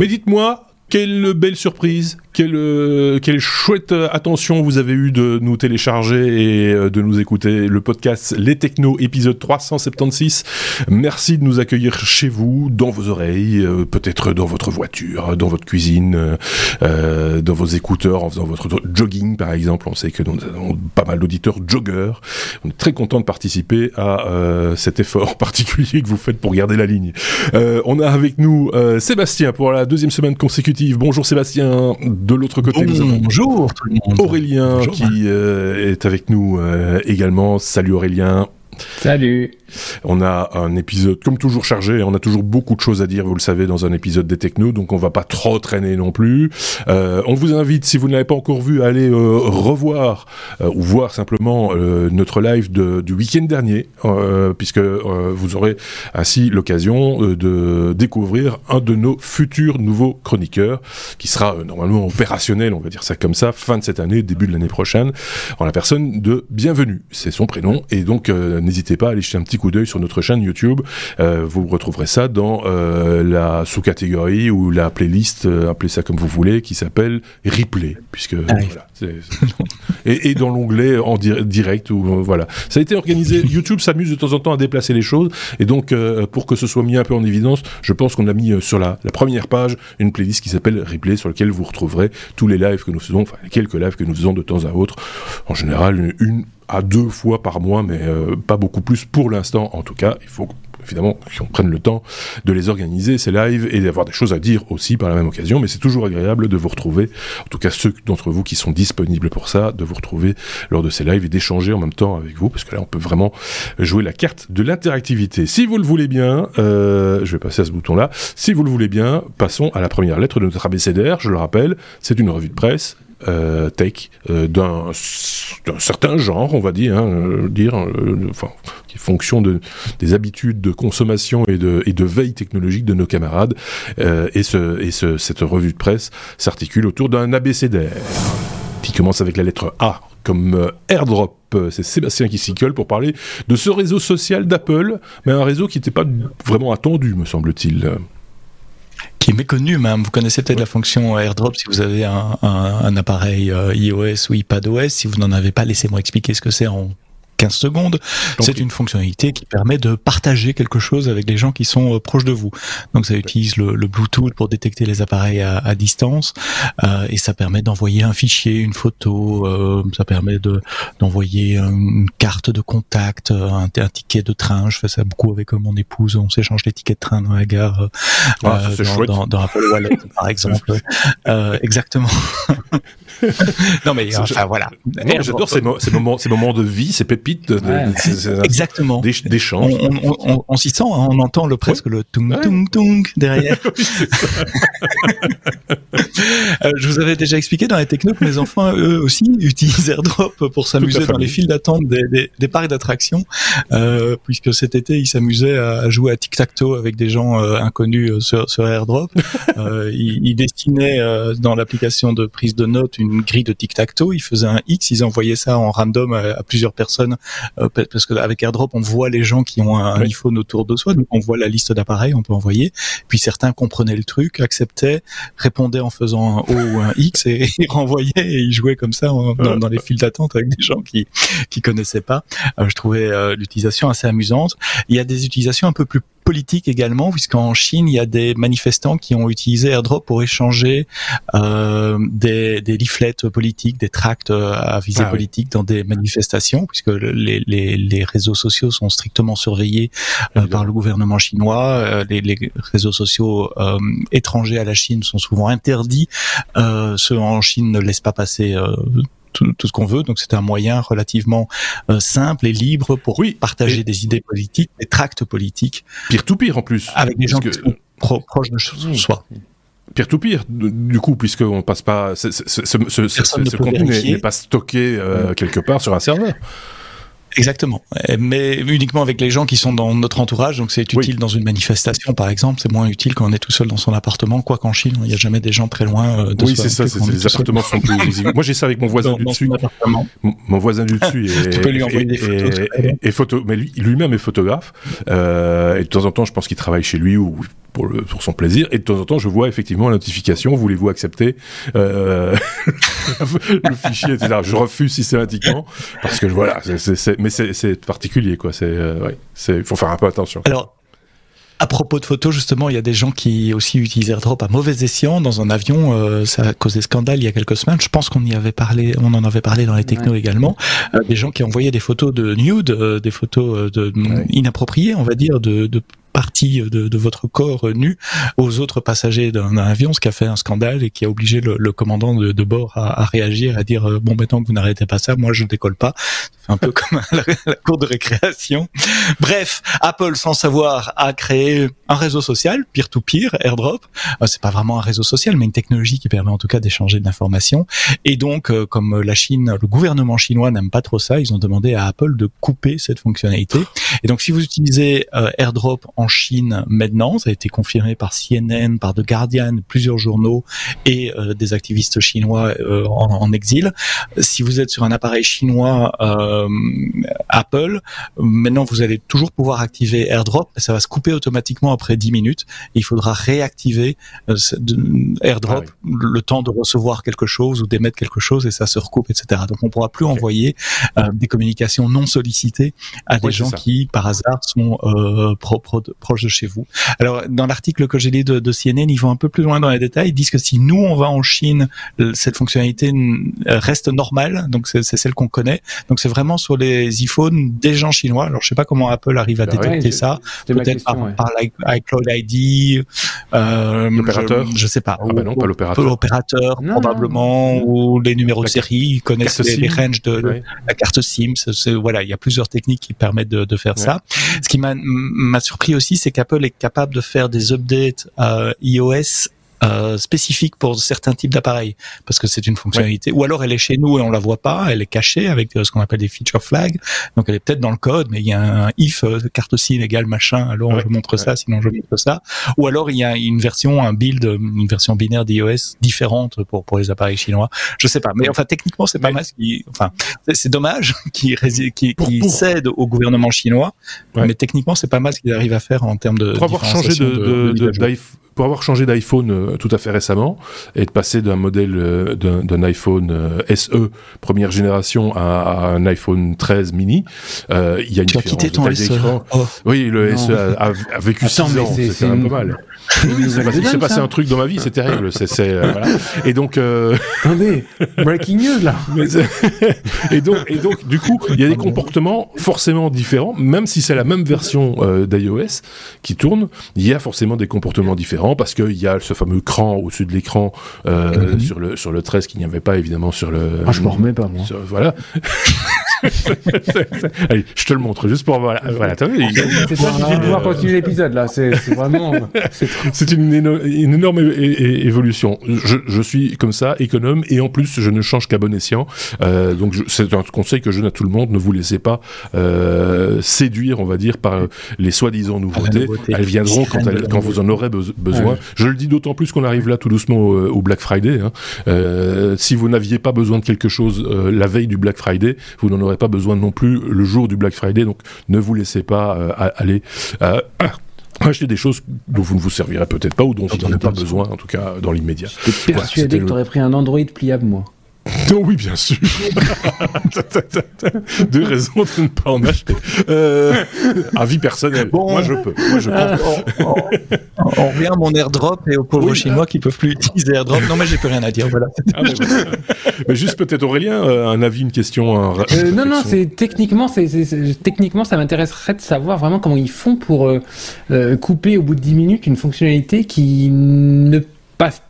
Mais dites-moi, quelle belle surprise, quelle, euh, quelle chouette attention vous avez eu de nous télécharger et euh, de nous écouter le podcast Les Technos épisode 376. Merci de nous accueillir chez vous, dans vos oreilles, euh, peut-être dans votre voiture, dans votre cuisine, dans vos écouteurs, en faisant votre jogging par exemple. On sait que nous avons pas mal d'auditeurs joggeurs. On est très content de participer à cet effort particulier que vous faites pour garder la ligne. on a avec nous Sébastien pour la deuxième semaine consécutive Bonjour Sébastien. L'autre côté, Bonjour tout le monde. Aurélien qui euh, est avec nous euh, également. Salut Aurélien. Salut. On a un épisode comme toujours chargé, on a toujours beaucoup de choses à dire, vous le savez, dans un épisode des technos, donc on va pas trop traîner non plus. Euh, on vous invite, si vous ne l'avez pas encore vu, à aller euh, revoir euh, ou voir simplement notre live de, du week-end dernier, puisque vous aurez ainsi l'occasion de découvrir un de nos futurs nouveaux chroniqueurs, qui sera normalement opérationnel, on va dire ça comme ça, fin de cette année, début de l'année prochaine, en la personne de Bienvenue, c'est son prénom, et donc n'hésitez pas à aller jeter un petit coup d'œil sur notre chaîne YouTube. Euh, vous retrouverez ça dans euh, la sous-catégorie ou la playlist, euh, appelez ça comme vous voulez, qui s'appelle Replay, puisque ah voilà, et, dans l'onglet en direct ou voilà. Ça a été organisé. YouTube s'amuse de temps en temps à déplacer les choses, et donc pour que ce soit mis un peu en évidence, je pense qu'on a mis sur la, la première page une playlist qui s'appelle Replay, sur laquelle vous retrouverez tous les lives que nous faisons, enfin quelques lives que nous faisons de temps à autre. En général, une à deux fois par mois, mais euh, pas beaucoup plus pour l'instant. En tout cas, il faut évidemment qu'on prenne le temps de les organiser, ces lives, et d'avoir des choses à dire aussi par la même occasion. Mais c'est toujours agréable de vous retrouver, en tout cas ceux d'entre vous qui sont disponibles pour ça, de vous retrouver lors de ces lives et d'échanger en même temps avec vous, parce que là, on peut vraiment jouer la carte de l'interactivité. Si vous le voulez bien, euh, je vais passer à ce bouton-là. Si vous le voulez bien, passons à la première lettre de notre abécédaire. Je le rappelle, c'est une revue de presse tech euh, d'un certain genre, on va dire, hein, euh, dire enfin, qui fonction de, des habitudes de consommation et de, et de veille technologique de nos camarades. et ce, et ce, cette revue de presse s'articule autour d'un abécédaire qui commence avec la lettre A comme airdrop. C'est Sébastien qui s'y colle pour parler de ce réseau social d'Apple, mais un réseau qui n'était pas vraiment attendu, me semble-t-il qui est méconnu même. Vous connaissez peut-être la fonction AirDrop si vous avez un, un appareil euh, iOS ou iPadOS. Si vous n'en avez pas, laissez-moi expliquer ce que c'est en 15 secondes. C'est une fonctionnalité qui permet de partager quelque chose avec les gens qui sont euh, proches de vous. Donc ça utilise le, Bluetooth pour détecter les appareils à, à distance euh, et ça permet d'envoyer un fichier, une photo, euh, ça permet de d'envoyer une carte de contact, un, un, ticket de train. Je fais ça beaucoup avec mon épouse. On s'échange les tickets de train dans la gare ah, dans, dans, dans, Apple Wallet par exemple. exactement. non mais enfin voilà. J'adore ces, ces, moments, ces moments de vie, ces pépites Exactement. d'échange. On, s'y sent, hein, on entend le presque le tung tung tung derrière. Euh, je vous avais déjà expliqué dans les techno que mes enfants eux aussi utilisent AirDrop pour s'amuser dans les files d'attente des, des, parcs d'attractions, euh, puisque cet été ils s'amusaient à, jouer à tic tac toe avec des gens euh, inconnus sur, sur AirDrop. ils, ils, destinaient dans l'application de prise de notes une grille de tic tac toe, ils faisaient un X, ils envoyaient ça en random à plusieurs personnes parce qu'avec AirDrop, on voit les gens qui ont un iPhone autour de soi, donc on voit la liste d'appareils, on peut envoyer. Puis certains comprenaient le truc, acceptaient, répondaient en faisant un O ou un X et, renvoyaient et ils jouaient comme ça dans, les files d'attente avec des gens qui qui connaissaient pas. Euh, je trouvais euh, l'utilisation assez amusante. Il y a des utilisations un peu plus politique également, puisqu'en Chine, il y a des manifestants qui ont utilisé AirDrop pour échanger euh, des, des leaflets politiques, des tracts euh, à visée ah politique dans des manifestations, puisque les, les, les, réseaux sociaux sont strictement surveillés euh, par le gouvernement chinois. Euh, les, les, réseaux sociaux étrangers à la Chine sont souvent interdits. ceux en Chine ne laissent pas passer tout, ce qu'on veut. Donc c'était un moyen relativement euh, simple et libre pour oui, partager des idées politiques, des tracts politiques. Pire tout pire en plus. Avec des gens qui sont proches de soi. Pire tout pire, du coup, puisqu'on passe pas, ce, ce, contenu n'est pas stocké euh, quelque part sur un serveur. Exactement, mais uniquement avec les gens qui sont dans notre entourage. Donc c'est utile dans une manifestation, par exemple. C'est moins utile quand on est tout seul dans son appartement. Quoi qu'en Chine, il n'y a jamais des gens très loin euh, de Oui, c'est ça. Les appartements sont plus visibles. Moi, j'ai ça avec mon voisin du dessus. Mon, voisin du dessus est, tu peux lui envoyer des photos. Et, photo, mais lui, lui-même est photographe. Euh, et de temps en temps, je pense qu'il travaille chez lui ou pour, le, pour son plaisir. Et de temps en temps, je vois effectivement la notification, voulez-vous accepter euh, le fichier, etc. Je refuse systématiquement parce que voilà, mais c'est particulier, quoi. C'est, euh, ouais, faut faire un peu attention. Alors, à propos de photos, justement, il y a des gens qui aussi utilisent AirDrop à mauvais escient dans un avion. Euh, ça a causé scandale il y a quelques semaines. Je pense qu'on y avait parlé, on en avait parlé dans les technos également. Euh, des gens qui envoyaient des photos de nude, euh, des photos de inappropriées, on va dire, de, de partie de, de, votre corps nu aux autres passagers d'un avion, ce qui a fait un scandale et qui a obligé le, le commandant de, de bord à, à, réagir, à dire euh, bon maintenant que vous n'arrêtez pas ça, moi je ne décolle pas. C'est un peu comme la, la, cour de récréation. Bref, Apple sans savoir a créé un réseau social peer-to-peer, AirDrop. Euh, c'est pas vraiment un réseau social, mais une technologie qui permet en tout cas d'échanger de l'information. Et donc, euh, comme la Chine, le gouvernement chinois n'aime pas trop ça, ils ont demandé à Apple de couper cette fonctionnalité. Et donc, si vous utilisez AirDrop Chine maintenant. Ça a été confirmé par CNN, par The Guardian, plusieurs journaux et euh, des activistes chinois euh, en, en, exil. Si vous êtes sur un appareil chinois euh, Apple, maintenant vous allez toujours pouvoir activer AirDrop. Ça va se couper automatiquement après 10 minutes. Il faudra réactiver euh, AirDrop ah oui. le temps de recevoir quelque chose ou d'émettre quelque chose et ça se recoupe, etc. Donc on pourra plus okay. envoyer euh, des communications non sollicitées à des gens qui par hasard sont propres proche de chez vous. Alors, dans l'article que j'ai lu de, de, CNN, ils vont un peu plus loin dans les détails. Ils disent que si nous, on va en Chine, cette fonctionnalité reste normale. Donc, c'est celle qu'on connaît. Donc, c'est vraiment sur les iPhones des gens chinois. Alors, je sais pas comment Apple arrive à bah détecter ouais, ça. Peut-être par, ouais. par iCloud ID. Euh, l'opérateur. Je, je, sais pas. Ah bah non, pas l'opérateur. L'opérateur, probablement, non. ou les numéros la de série. Ils connaissent les, les, ranges de, ouais. la carte SIM. voilà, il y a plusieurs techniques qui permettent de, de faire ça. Ce qui m'a surpris aussi, c'est qu'Apple est capable de faire des updates euh, iOS euh, spécifique pour certains types d'appareils parce que c'est une fonctionnalité. Ouais. ou alors elle est chez nous et on la voit pas elle est cachée avec euh, ce qu'on appelle des feature flags. Donc elle est peut-être dans le code mais il y a un if euh, carte SIM égale machin alors ouais. je montre ouais. ça sinon je montre ça. Ou alors il y a une version un build une version binaire d'iOS différente pour pour les appareils chinois. Je sais pas. Mais enfin techniquement c'est pas mal qui enfin c'est dommage qui qui, qui cède au gouvernement chinois. Mais techniquement c'est pas mal ce qu'ils arrivent à faire en termes de pour avoir changé de, de, de, de pour avoir changé d'iPhone euh, tout à fait récemment et de passer d'un modèle euh, d'un iPhone euh, SE première génération à, à, un iPhone 13 mini, euh, il y a une tu différence. As quitté ton SE. Oh. Oui, le non. SE a, a, a vécu 6 ans, c'était un peu mal. Il s'est passé un truc dans ma vie, c'est terrible. C'est, euh, voilà. Et donc. Euh... Attendez, breaking news là. et donc, et donc, du coup, il y a des comportements forcément différents, même si c'est la même version euh, d'iOS qui tourne. Il y a forcément des comportements différents parce qu'il y a ce fameux cran au-dessus de l'écran euh, mm -hmm. sur le sur le 13 qu'il n'y avait pas évidemment sur le. Ah, je m'en remets pas moi. Sur, voilà. Allez, je te le montre juste pour voilà. voilà t'as vu C'est toi qui de pouvoir continuer l'épisode là. C'est vraiment. C'est une, énorme évolution. Je, suis comme ça, économe, et en plus, je ne change qu'à bon escient. Euh, donc, c'est un conseil que je donne à tout le monde. Ne vous laissez pas euh, séduire, on va dire, par les soi-disant nouveautés. nouveauté. Elles viendront quand, vous en aurez be besoin. Je le dis d'autant plus qu'on arrive là tout doucement au, Black Friday. Hein. Euh, si vous n'aviez pas besoin de quelque chose euh, la veille du Black Friday, vous n'en aurez pas besoin non plus le jour du Black Friday. Donc, ne vous laissez pas euh, aller acheter des choses dont vous ne vous servirez peut-être pas ou dont vous n'en avez pas besoin, en tout cas dans l'immédiat. J'étais persuadé voilà, que tu aurais pris un Android pliable, moi. Oh oui, bien sûr. Deux raisons de ne pas en acheter. Euh, avis personnel. Bon, moi, je peux. Moi, je peux. on, on, on, revient à mon airdrop et aux pauvres oui, Chinois qui peuvent plus utiliser airdrop. Non, mais j'ai plus rien à dire. Voilà. Ah, mais, mais, juste peut-être Aurélien, euh, un avis, une question. Un... Euh, non, non, c'est techniquement, c'est techniquement, ça m'intéresserait de savoir vraiment comment ils font pour euh, euh, couper au bout de 10 minutes une fonctionnalité qui ne passe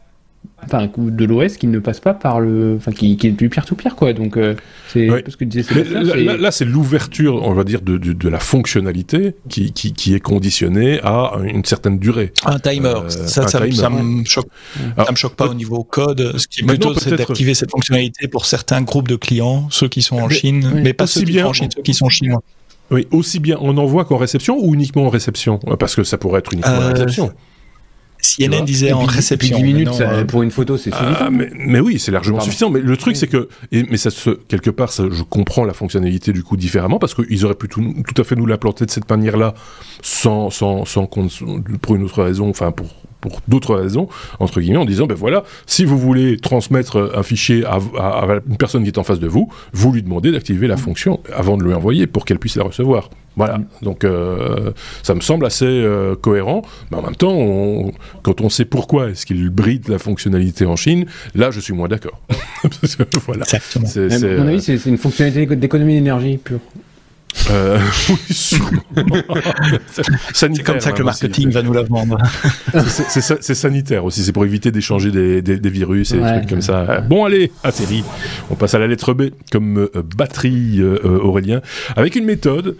enfin de l'OS qui ne passe pas par le enfin qui, qui est du pire tout pire quoi. Donc euh, c'est ouais. que disais là, là, là c'est l'ouverture on va dire de, de, de, la fonctionnalité qui, qui, qui, est conditionnée à une certaine durée. Un timer. Euh, ça, un ça, timer. ça me choque. Alors, ça me choque pas au niveau code. Ce qui est plutôt c'est d'activer cette fonctionnalité pour certains groupes de clients ceux qui sont en mais, Chine mais, mais pas ceux qui bien, sont en Chine ceux qui sont chinois. Oui aussi bien en envoi qu'en réception ou uniquement en réception parce que ça pourrait être uniquement euh, en réception CNN disait en réception. 10 minutes pour une photo, c'est suffisant. Ah, mais, mais, oui, c'est largement suffisant. Mais le truc, c'est que, et, mais ça se, quelque part, ça, je comprends la fonctionnalité du coup différemment parce qu'ils auraient pu tout, tout, à fait nous l'implanter de cette manière-là, sans, sans, sans, pour une autre raison, enfin pour pour d'autres raisons, entre guillemets, en disant, ben voilà, si vous voulez transmettre un fichier à, une personne qui est en face de vous, vous lui demandez d'activer la fonction avant de lui envoyer pour qu'elle puisse la recevoir. Voilà, mm. donc euh, ça me semble assez euh, cohérent, mais en même temps, quand on sait pourquoi est-ce qu'il bride la fonctionnalité en Chine, là je suis moins d'accord. voilà. Exactement. à mon avis, c'est une fonctionnalité d'économie d'énergie pure. Euh, oui, sûrement. c'est comme ça que le marketing va nous la vendre. c'est sanitaire aussi, c'est pour éviter d'échanger des, des, virus et des trucs comme ça. Bon, allez, série On passe à la lettre B, comme euh, batterie, euh, Aurélien, avec une méthode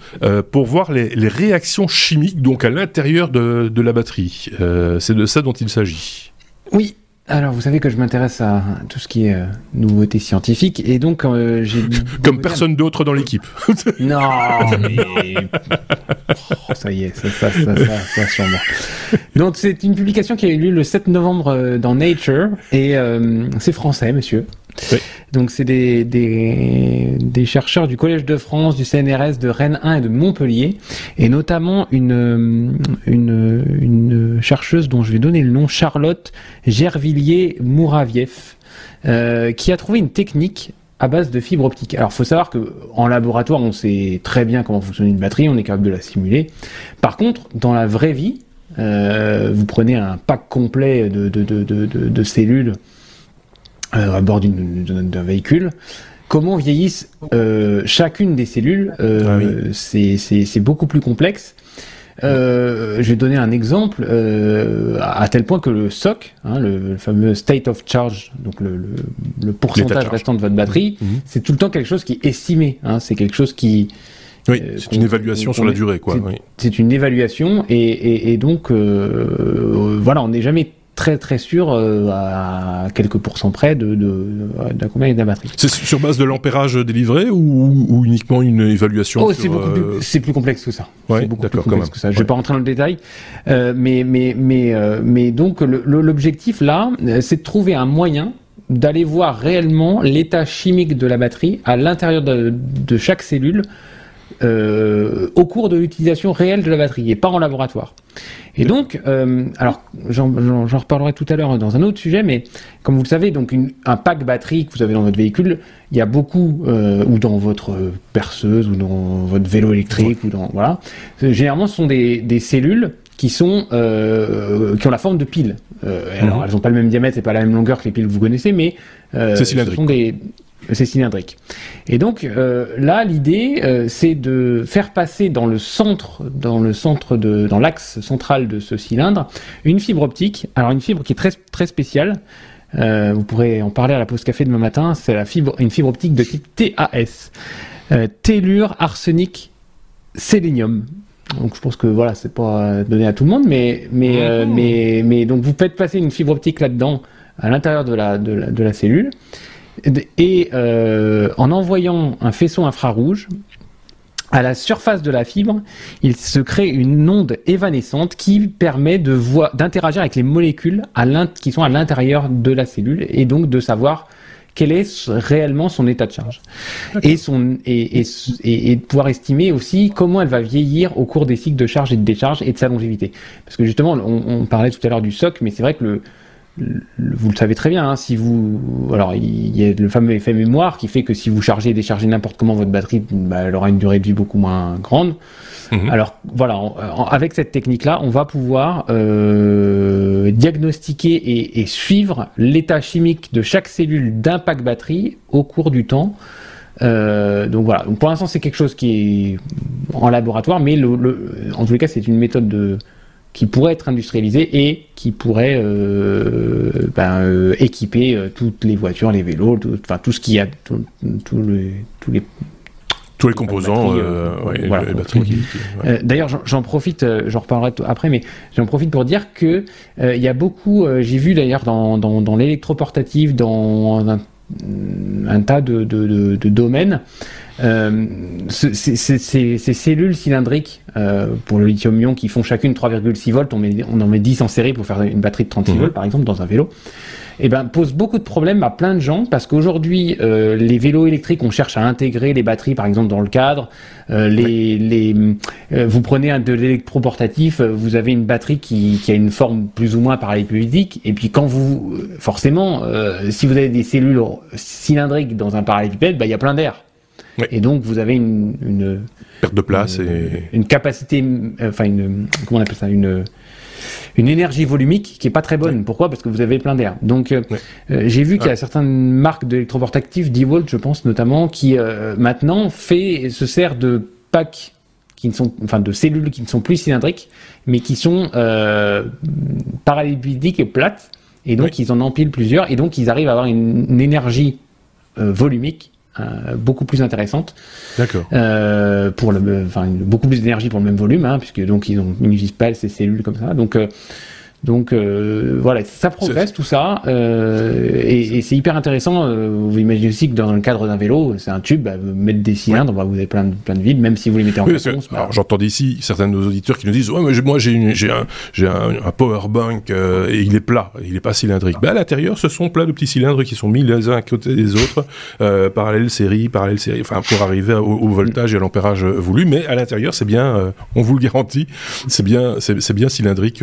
pour voir les, les, réactions chimiques donc à l'intérieur de, de, la batterie. c'est de ça dont il s'agit. Oui, alors, vous savez que je m'intéresse à tout ce qui est euh, nouveauté scientifique, et donc euh, j'ai... Comme personne d'autre dans l'équipe. non, mais... Oh, ça y est, ça, ça, ça, ça, sûrement. Donc, c'est une publication qui a eu lieu le 7 novembre euh, dans Nature, et c'est français, monsieur. Donc c'est des, chercheurs du Collège de France, du CNRS, de Rennes 1 et de Montpellier, et notamment une, chercheuse dont je vais donner le nom, Charlotte Gervillier-Mouravieff, euh, qui a trouvé une technique à base de fibre optique. Alors, faut savoir que en laboratoire, on sait très bien comment fonctionne une batterie, on est capable de la simuler. Par contre, dans la vraie vie, euh, vous prenez un pack complet de cellules euh, à bord d'un véhicule. Comment vieillissent euh, chacune des cellules euh, ah C'est beaucoup plus complexe. Euh, je vais donner un exemple, euh, à tel point que le SOC, hein, le, fameux state of charge, donc le, le, le pourcentage restant de votre batterie, mmh. Mmh. c'est tout le temps quelque chose qui est estimé. Hein, c'est quelque chose qui oui, c'est une évaluation sur la durée, quoi. C'est une évaluation, et, et, et donc voilà, on n'est jamais très très sûr euh, à quelques pourcents près de, de, de, combien de la batterie. C'est sur base de l'ampérage délivré ou, ou, uniquement une évaluation oh, c'est euh, plus, plus, complexe que ça. c'est beaucoup plus complexe que ça. Je vais pas rentrer dans le détail, euh, mais mais mais mais donc l'objectif là, c'est de trouver un moyen d'aller voir réellement l'état chimique de la batterie à l'intérieur de, de, chaque cellule euh, au cours de l'utilisation réelle de la batterie et pas en laboratoire. Et donc, euh, alors j'en reparlerai tout à l'heure dans un autre sujet, mais comme vous le savez, donc une, un pack batterie que vous avez dans votre véhicule, il y a beaucoup, euh, ou dans votre perceuse, ou dans votre vélo électrique, ou dans voilà. Généralement, ce sont des, des cellules qui sont euh, qui ont la forme de piles. Euh, alors, mhm. elles n'ont pas le même diamètre et pas la même longueur que les piles que vous connaissez, mais euh, ce sont des c'est cylindrique. Et donc euh, là, l'idée, euh, c'est de faire passer dans le centre, dans le centre de, dans l'axe central de ce cylindre, une fibre optique. Alors une fibre qui est très très spéciale. Euh, vous pourrez en parler à la pause café demain matin. C'est la fibre, une fibre optique de type TAS, tellure arsenic sélénium. Donc je pense que voilà, c'est pas donné à tout le monde, mais mais mmh. mais mais donc vous faites passer une fibre optique là-dedans à l'intérieur de la, de la de la cellule et euh, en envoyant un faisceau infrarouge à la surface de la fibre, il se crée une onde évanescente qui permet de d'interagir avec les molécules qui sont à l'intérieur de la cellule et donc de savoir quel est réellement son état de charge et, son, et, et, de pouvoir estimer aussi comment elle va vieillir au cours des cycles de charge et de décharge et de sa longévité. Parce que justement, on, on parlait tout à l'heure du SOC, mais c'est vrai que le, vous le savez très bien, hein, si vous, alors il y a le fameux effet mémoire qui fait que si vous chargez et déchargez n'importe comment votre batterie, bah, elle aura une durée de vie beaucoup moins grande. Mhm. Alors voilà, avec cette technique-là, on va pouvoir euh, diagnostiquer et, et suivre l'état chimique de chaque cellule d'un pack batterie au cours du temps. Euh, donc voilà, donc pour l'instant c'est quelque chose qui est en laboratoire, mais le, le, en tous les cas c'est une méthode de, qui pourrait être industrialisé et qui pourrait euh, ben, euh, équiper euh, toutes les voitures, les vélos, tout, enfin tout ce qui a, tout, les, tous les tous les composants, D'ailleurs, j'en profite, j'en reparlerai après, mais j'en profite pour dire que il y a beaucoup, j'ai vu d'ailleurs dans, dans, dans l'électroportatif, dans un, tas de, de, de, de domaines, ces, cellules cylindriques pour le lithium-ion qui font chacune 3,6 volts, on, met, on en met 10 en série pour faire une batterie de 36 mmh. volts par exemple dans un vélo eh ben, pose beaucoup de problèmes à plein de gens parce qu'aujourd'hui, euh, les vélos électriques, on cherche à intégrer les batteries, par exemple, dans le cadre. Euh, les, les, euh, vous prenez un de l'électroportatif, vous avez une batterie qui, qui, a une forme plus ou moins parallélépipédique, et puis quand vous, forcément, si vous avez des cellules cylindriques dans un parallélépipède, bah, il y a plein d'air. Et donc vous avez une, une perte de place une, et une capacité, enfin une comment on appelle ça, une une énergie volumique qui est pas très bonne. Pourquoi? Parce que vous avez plein d'air. Donc euh, euh, j'ai vu qu'il y a certaines marques d'électroportatifs, D-Volt je pense notamment, qui euh, maintenant fait se sert de packs qui ne sont, enfin de cellules qui ne sont plus cylindriques, mais qui sont euh, parallélépipédiques et plates. Et donc ils en empilent plusieurs, et donc ils arrivent à avoir une, énergie volumique beaucoup plus intéressante. D'accord. Euh, pour le, enfin, beaucoup plus d'énergie pour le même volume, hein, puisque donc ils ont, n'utilisent pas ces cellules comme ça. Donc, euh, donc euh, voilà, ça progresse tout ça, euh, et, et c'est hyper intéressant. Euh, vous imaginez aussi que dans le cadre d'un vélo, c'est un tube, bah, mettre des cylindres, bah, vous avez plein de, plein de vide, même si vous les mettez en oui, bah, J'entends ici certains de nos auditeurs qui nous disent ouais, mais moi j'ai, un, un, un power bank et il est plat, il est pas cylindrique. Bah, à l'intérieur, ce sont plein de petits cylindres qui sont mis les uns à côté des autres, parallèle série, parallèle série, enfin pour arriver au, au voltage et à l'ampérage voulu. Mais à l'intérieur, c'est bien, on vous le garantit, c'est bien, c'est, c'est bien cylindrique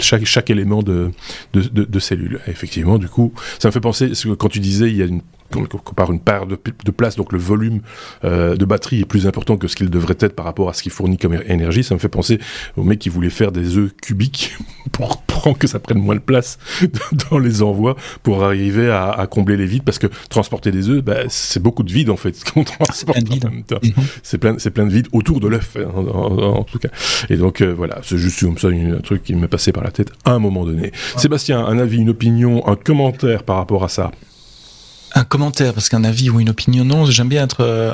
chaque, chaque élément de, de, cellule. effectivement, du coup, ça me fait penser, quand tu disais, il y a une compare une part de, de, place, donc le volume euh, de batterie est plus important que ce qu'il devrait être par rapport à ce qu'il fournit comme énergie. Ça me fait penser au mec qui voulait faire des œufs cubiques pour prendre que ça prenne moins de place dans les envois pour arriver à, à combler les vides, parce que transporter des œufs, bah, c'est beaucoup de vide en fait qu'on transporte. Mhm. C'est plein, c'est plein de vide autour de l'œuf hein, en, en, en, tout cas. Et donc euh, voilà, c'est juste comme ça un truc qui m'est passé par la tête à un moment donné. Sébastien, un avis, une opinion, un commentaire par rapport à ça? Un commentaire, parce qu'un avis ou une opinion, non, j'aime bien être euh,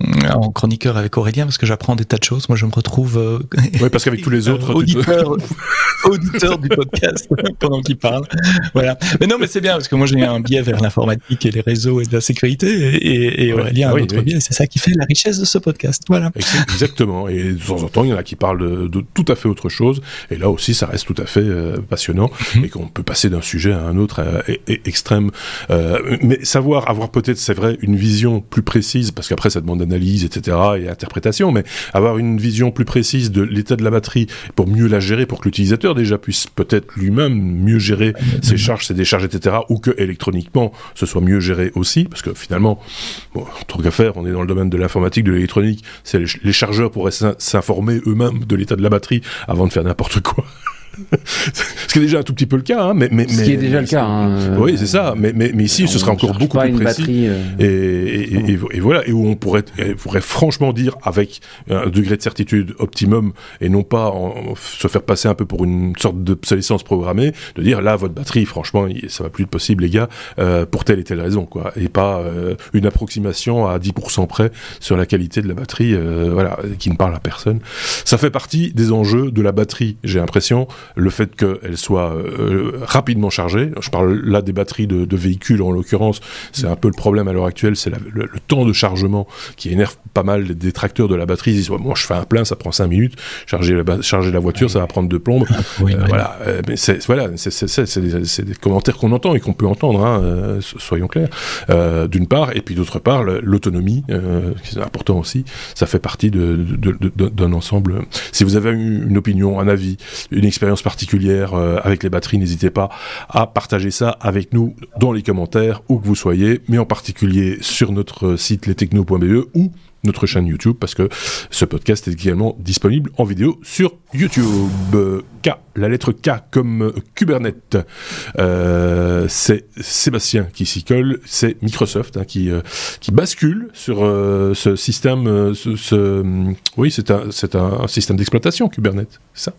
euh, en chroniqueur avec Aurélien, parce que j'apprends des tas de choses. Moi, je me retrouve... Euh, oui, parce qu'avec tous les autres... auditeur, auditeur du podcast pendant qu'il parle. Voilà. Mais non, mais c'est bien, parce que moi, j'ai un biais vers l'informatique et les réseaux et de la sécurité, et, et Aurélien a un autre biais, et c'est ça qui fait la richesse de ce podcast. Voilà. Exactement. Et de temps en temps, il y en a qui parlent de, tout à fait autre chose, et là aussi, ça reste tout à fait passionnant, mm-hmm. et qu'on peut passer d'un sujet à un autre extrême mais savoir avoir peut-être, c'est vrai, une vision plus précise, parce qu'après ça demande analyse, etc., et interprétation, mais avoir une vision plus précise de l'état de la batterie pour mieux la gérer, pour que l'utilisateur déjà puisse peut-être lui-même mieux gérer ses charges, ses décharges, etc., ou que électroniquement ce soit mieux géré aussi, parce que finalement, bon, tant qu'à faire, on est dans le domaine de l'informatique, de l'électronique, c'est les, les chargeurs pourraient s'informer eux-mêmes de l'état de la batterie avant de faire n'importe quoi. ce qui est déjà un tout petit peu le cas, hein, mais, mais, ce qui est déjà le cas. Hein, oui, c'est ça. Mais, mais, mais ici, ce sera encore beaucoup plus précis. Euh. et, et, voilà, et où on pourrait, pourrait franchement dire avec un degré de certitude optimum et non pas se faire passer un peu pour une sorte d'obsolescence programmée, de dire là, votre batterie, franchement, ça va plus être possible, les gars, euh, pour telle et telle raison, quoi, et pas euh, une approximation à 10% près sur la qualité de la batterie, voilà, qui ne parle à personne. Ça fait partie des enjeux de la batterie, j'ai l'impression le fait qu'elle soit euh, rapidement chargée. Je parle là des batteries de, de véhicules en l'occurrence. C'est un peu le problème à l'heure actuelle, c'est le, le, temps de chargement qui énerve pas mal les détracteurs de la batterie. Ils disent moi je fais un plein, ça prend 5 minutes. Charger la, charger la voiture, ça va prendre deux plombes. Euh, voilà, mais c'est voilà, c'est des, des, commentaires qu'on entend et qu'on peut entendre. Hein, euh, soyons clairs. Euh, D'une part, et puis d'autre part, l'autonomie, qui est important aussi. Ça fait partie d'un ensemble. Si vous avez une opinion, un avis, une expérience particulière euh, avec les batteries, n'hésitez pas à partager ça avec nous dans les commentaires, où que vous soyez, mais en particulier sur notre site lestechno.be ou notre chaîne YouTube parce que ce podcast est également disponible en vidéo sur YouTube. K, la lettre K comme Kubernetes. Euh, c'est Sébastien qui s'y colle, c'est Microsoft hein, qui, euh, qui bascule sur euh, ce système. Oui, c'est un, un, un système d'exploitation Kubernetes, ça?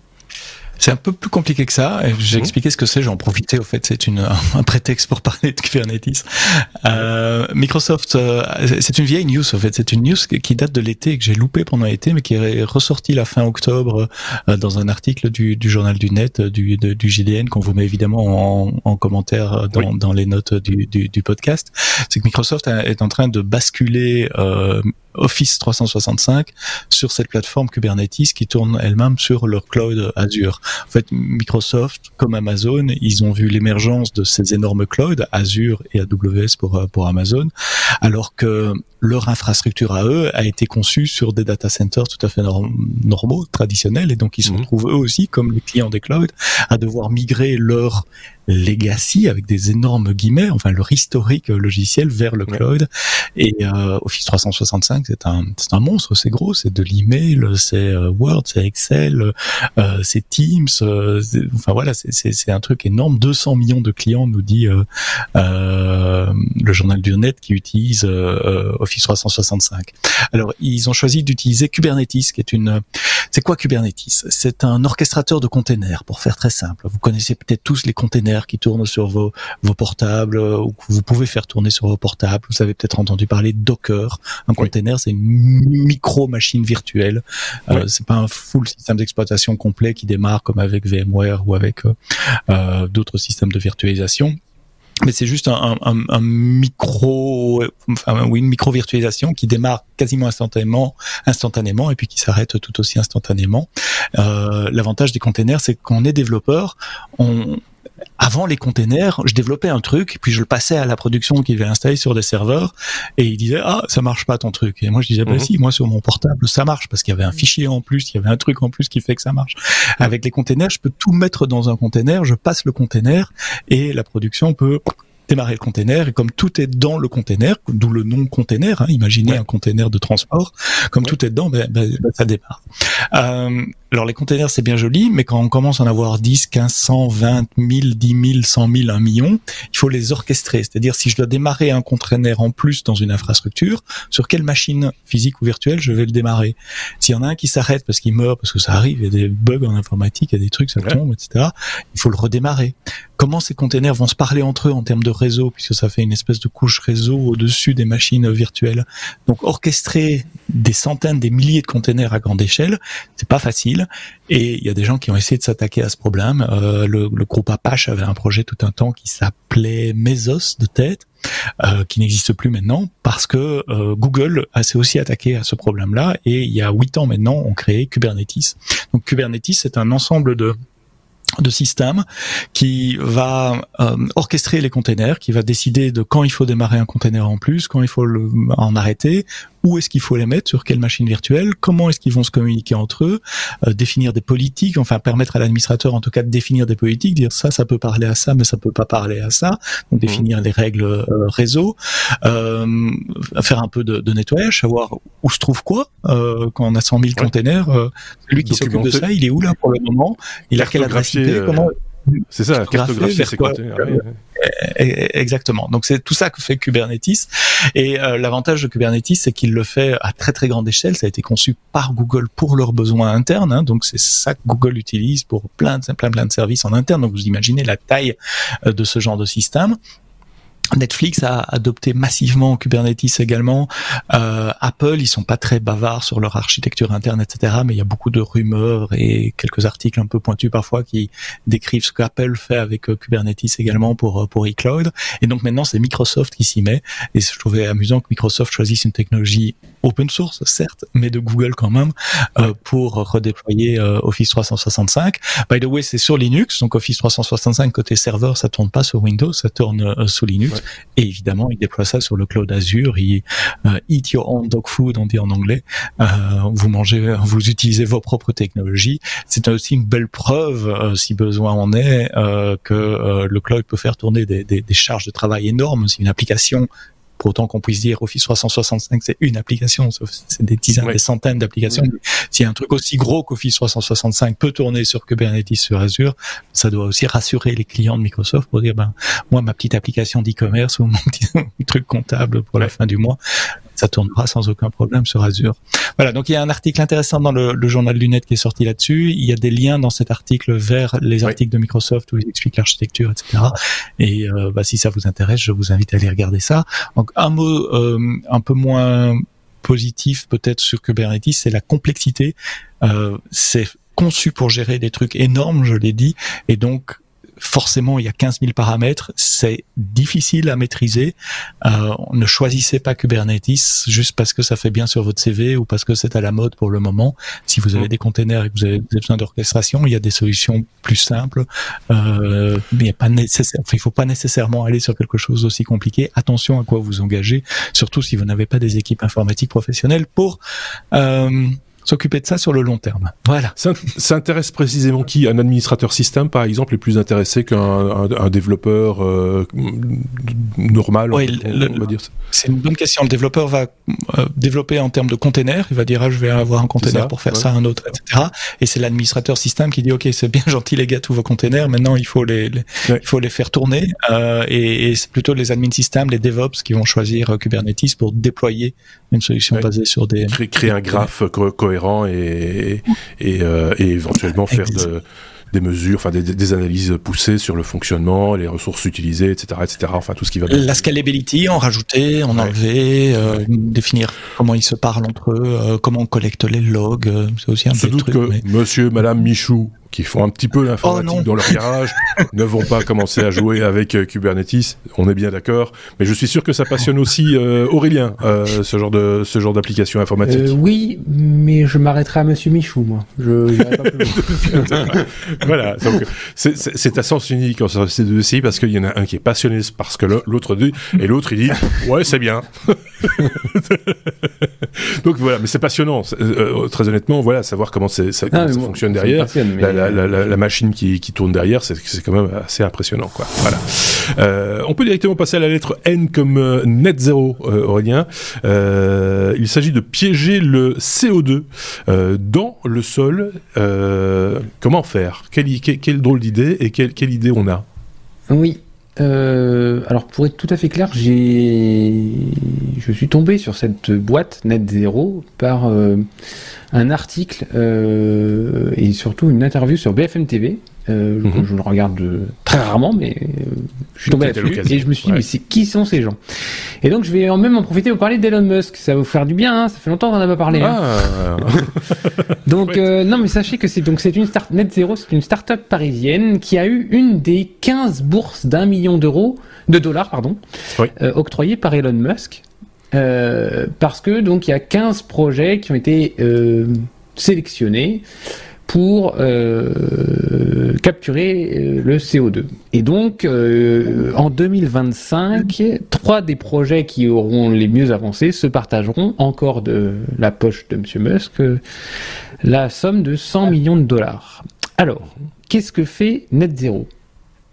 C'est un peu plus compliqué que ça. J'ai mhm. expliqué ce que c'est. J'en profité. Au fait, c'est une un prétexte pour parler de Kubernetes. Euh, Microsoft, euh, c'est une vieille news. En fait, c'est une news qui date de l'été que j'ai loupé pendant l'été, mais qui est ressortie la fin octobre euh, dans un article du, du, journal du net, du, du GDN, qu'on vous met évidemment en, en commentaire dans, dans, les notes du, du, du podcast. C'est que Microsoft est en train de basculer euh, Office 365 sur cette plateforme Kubernetes qui tourne elle-même sur leur cloud Azure. En fait, Microsoft comme Amazon, ils ont vu l'émergence de ces énormes clouds, Azure et AWS pour, pour Amazon, alors que leur infrastructure à eux a été conçue sur des data centers tout à fait normaux, traditionnels, et donc ils se mhm. retrouvent eux aussi, comme les clients des clouds, à devoir migrer leur legacy avec des énormes guillemets, enfin leur historique logiciel vers le cloud. Et euh, Office 365, c'est un, c'est un monstre, c'est gros, c'est de l'email, c'est euh, Word, c'est Excel, euh, c'est Teams, euh, enfin voilà, c'est, c'est, c'est un truc énorme. 200 millions de clients nous dit le journal du net qui utilise Office 365. Alors ils ont choisi d'utiliser Kubernetes, qui est une, c'est quoi Kubernetes? C'est un orchestrateur de containers, pour faire très simple. Vous connaissez peut-être tous les containers qui tournent sur vos, vos portables euh, ou que vous pouvez faire tourner sur vos portables. Vous avez peut-être entendu parler de Docker. Un container, c'est une micro machine virtuelle. Euh, c'est pas un full système d'exploitation complet qui démarre comme avec VMware ou avec euh, euh d'autres systèmes de virtualisation mais c'est juste un, un, un, micro, enfin oui, une micro virtualisation qui démarre quasiment instantanément, instantanément, et puis qui s'arrête tout aussi instantanément. Euh, L'avantage des containers, c'est qu'on est développeur, on, avant les containers, je développais un truc, puis je le passais à la production qui avait installé sur des serveurs, et il disait ah ça marche pas ton truc. Et moi je disais bah mhm. si, moi sur mon portable ça marche parce qu'il y avait un fichier en plus, il y avait un truc en plus qui fait que ça marche. Avec les containers, je peux tout mettre dans un container, je passe le container et la production peut démarrer le container et comme tout est dans le container, d'où le nom container, hein, imaginez un container de transport, comme tout est dedans, ben, ben, ben ça démarre. Euh, alors les containers c'est bien joli, mais quand on commence à en avoir 10, 15, 100, 20 1000, 10 000, 100 000, 1 million, il faut les orchestrer. C'est-à-dire si je dois démarrer un container en plus dans une infrastructure, sur quelle machine physique ou virtuelle je vais le démarrer? S'il y en a un qui s'arrête parce qu'il meurt, parce que ça arrive, il y a des bugs en informatique, il y a des trucs, ça tombe, etc. Il faut le redémarrer. Comment ces containers vont se parler entre eux en termes de réseau, puisque ça fait une espèce de couche réseau au-dessus des machines virtuelles? Donc orchestrer des centaines, des milliers de containers à grande échelle, c'est pas facile. Et il y a des gens qui ont essayé de s'attaquer à ce problème. Euh, le, groupe Apache avait un projet tout un temps qui s'appelait Mesos de tête. Euh, qui n'existe plus maintenant parce que euh, Google s'est aussi attaqué à ce problème-là et il y a huit ans maintenant on créé Kubernetes. Donc Kubernetes c'est un ensemble de de système qui va euh, orchestrer les containers, qui va décider de quand il faut démarrer un container en plus, quand il faut en arrêter, où est-ce qu'il faut les mettre, sur quelle machine virtuelle, comment est-ce qu'ils vont se communiquer entre eux, euh, définir des politiques, enfin permettre à l'administrateur en tout cas de définir des politiques, dire ça, ça peut parler à ça, mais ça peut pas parler à ça, donc définir mmh. les règles euh, réseau, euh, faire un peu de, de, nettoyage, savoir où se trouve quoi quand on a 100 000 containers, lui qui s'occupe de ça, il est où là pour le moment, il a quelle adresse IP, comment c'est ça, cartographier Exactement. Donc c'est tout ça que fait Kubernetes. Et euh, l'avantage de Kubernetes, c'est qu'il le fait à très très grande échelle. Ça a été conçu par Google pour leurs besoins internes. Hein. Donc c'est ça que Google utilise pour plein de, plein plein de services en interne. Donc vous imaginez la taille euh, de ce genre de système. Netflix a adopté massivement Kubernetes également. Euh, Apple, ils sont pas très bavards sur leur architecture interne, etc. Mais il y a beaucoup de rumeurs et quelques articles un peu pointus parfois qui décrivent ce qu'Apple fait avec euh, Kubernetes également pour euh, pour iCloud. Et donc maintenant, c'est Microsoft qui s'y met. Et je trouvais amusant que Microsoft choisisse une technologie open source, certes, mais de Google quand même, euh, pour redéployer euh, Office 365. By the way, c'est sur Linux, donc Office 365 côté serveur, ça tourne pas sur Windows, ça tourne sous Linux. Et évidemment, il déploie ça sur le cloud Azure. Il eat your own dog food, on dit en anglais. vous mangez, vous utilisez vos propres technologies. C'est aussi une belle preuve, si besoin en est, que le cloud peut faire tourner des, des, des charges de travail énormes. Si une application pour autant qu'on puisse dire Office 365 c'est une application, c'est des dizaines, des centaines d'applications. Si un truc aussi gros qu'Office 365 peut tourner sur Kubernetes sur Azure, ça doit aussi rassurer les clients de Microsoft pour dire ben moi ma petite application d'e-commerce ou mon petit truc comptable pour la fin du mois, ça tournera sans aucun problème sur Azure. Voilà, donc il y a un article intéressant dans le, journal Lunette qui est sorti là-dessus. Il y a des liens dans cet article vers les articles de Microsoft où ils expliquent l'architecture, etc. Et bah, si ça vous intéresse, je vous invite à aller regarder ça. Donc un mot un peu moins positif peut-être sur Kubernetes, c'est la complexité. Euh, c'est conçu pour gérer des trucs énormes, je l'ai dit, et donc forcément il y a 15 000 paramètres, c'est difficile à maîtriser. Euh, ne choisissez pas Kubernetes juste parce que ça fait bien sur votre CV ou parce que c'est à la mode pour le moment. Si vous avez mm. des containers et que vous avez besoin d'orchestration, il y a des solutions plus simples. Euh, mais il pas nécessaire, il faut pas nécessairement aller sur quelque chose d'aussi compliqué. Attention à quoi vous engagez, surtout si vous n'avez pas des équipes informatiques professionnelles pour euh, s'occuper de ça sur le long terme. Voilà. Ça, intéresse précisément qui Un administrateur système, par exemple, est plus intéressé qu'un développeur euh, normal C'est une bonne question. Le développeur va euh, développer en termes de containers. Il va dire ah, je vais avoir un container pour faire ça, un autre, etc. Et c'est l'administrateur système qui dit ok c'est bien gentil les gars tous vos containers. Maintenant il faut les, il faut les faire tourner. Euh, et, c'est plutôt les admin systems, les DevOps qui vont choisir Kubernetes pour déployer une solution basée sur des créer, un graphe cohérent et et, euh, et éventuellement faire de des mesures, enfin des, des, analyses poussées sur le fonctionnement, les ressources utilisées, etc., etc. Enfin tout ce qui va. La scalability, en rajouter, en enlever, euh, définir comment ils se parlent entre eux, euh, comment on collecte les logs, c'est aussi un peu truc. que Monsieur, Madame Michou qui font un petit peu l'informatique oh dans leur garage ne vont pas commencer à jouer avec euh, Kubernetes. On est bien d'accord, mais je suis sûr que ça passionne aussi euh, Aurélien euh, ce genre de ce genre d'application informatique. oui, mais je m'arrêterai à Monsieur Michou, moi. Je pas voilà, c'est à sens unique entre ces deux-ci parce qu'il y en a un qui est passionné parce que l'autre dit et l'autre il dit ouais c'est bien. donc voilà, mais c'est passionnant. très honnêtement, voilà, savoir comment, ça, ah, ça fonctionne derrière la, machine qui, tourne derrière, c'est quand même assez impressionnant. Quoi. Voilà. Euh, on peut directement passer à la lettre N comme euh, net zéro, euh, Aurélien. il s'agit de piéger le CO2 dans le sol. comment faire? Quelle, drôle d'idée et quelle, idée on a? Oui, alors pour être tout à fait clair, je suis tombé sur cette boîte Net Zero par un article euh, et surtout une interview sur BFM TV. Euh, mhm. Je le regarde très rarement, mais euh, je suis tombé là-dessus et je me suis dit, mais c'est qui sont ces gens? Et donc je vais même en profiter pour parler d'Elon Musk. Ça va vous faire du bien. Hein ça fait longtemps qu'on n'a pas parlé. Hein. Ah. donc non, mais sachez que c'est donc c'est une start Net Zero, c'est une start-up parisienne qui a eu une des 15 bourses d'un million d'euros de dollars pardon octroyées par Elon Musk. Euh, parce que donc il y a 15 projets qui ont été euh, sélectionnés pour euh, capturer le CO2. Et donc, en 2025, trois des projets qui auront les mieux avancés se partageront encore de la poche de M. Musk la somme de 100 millions de dollars. Alors, qu'est-ce que fait Net Zero?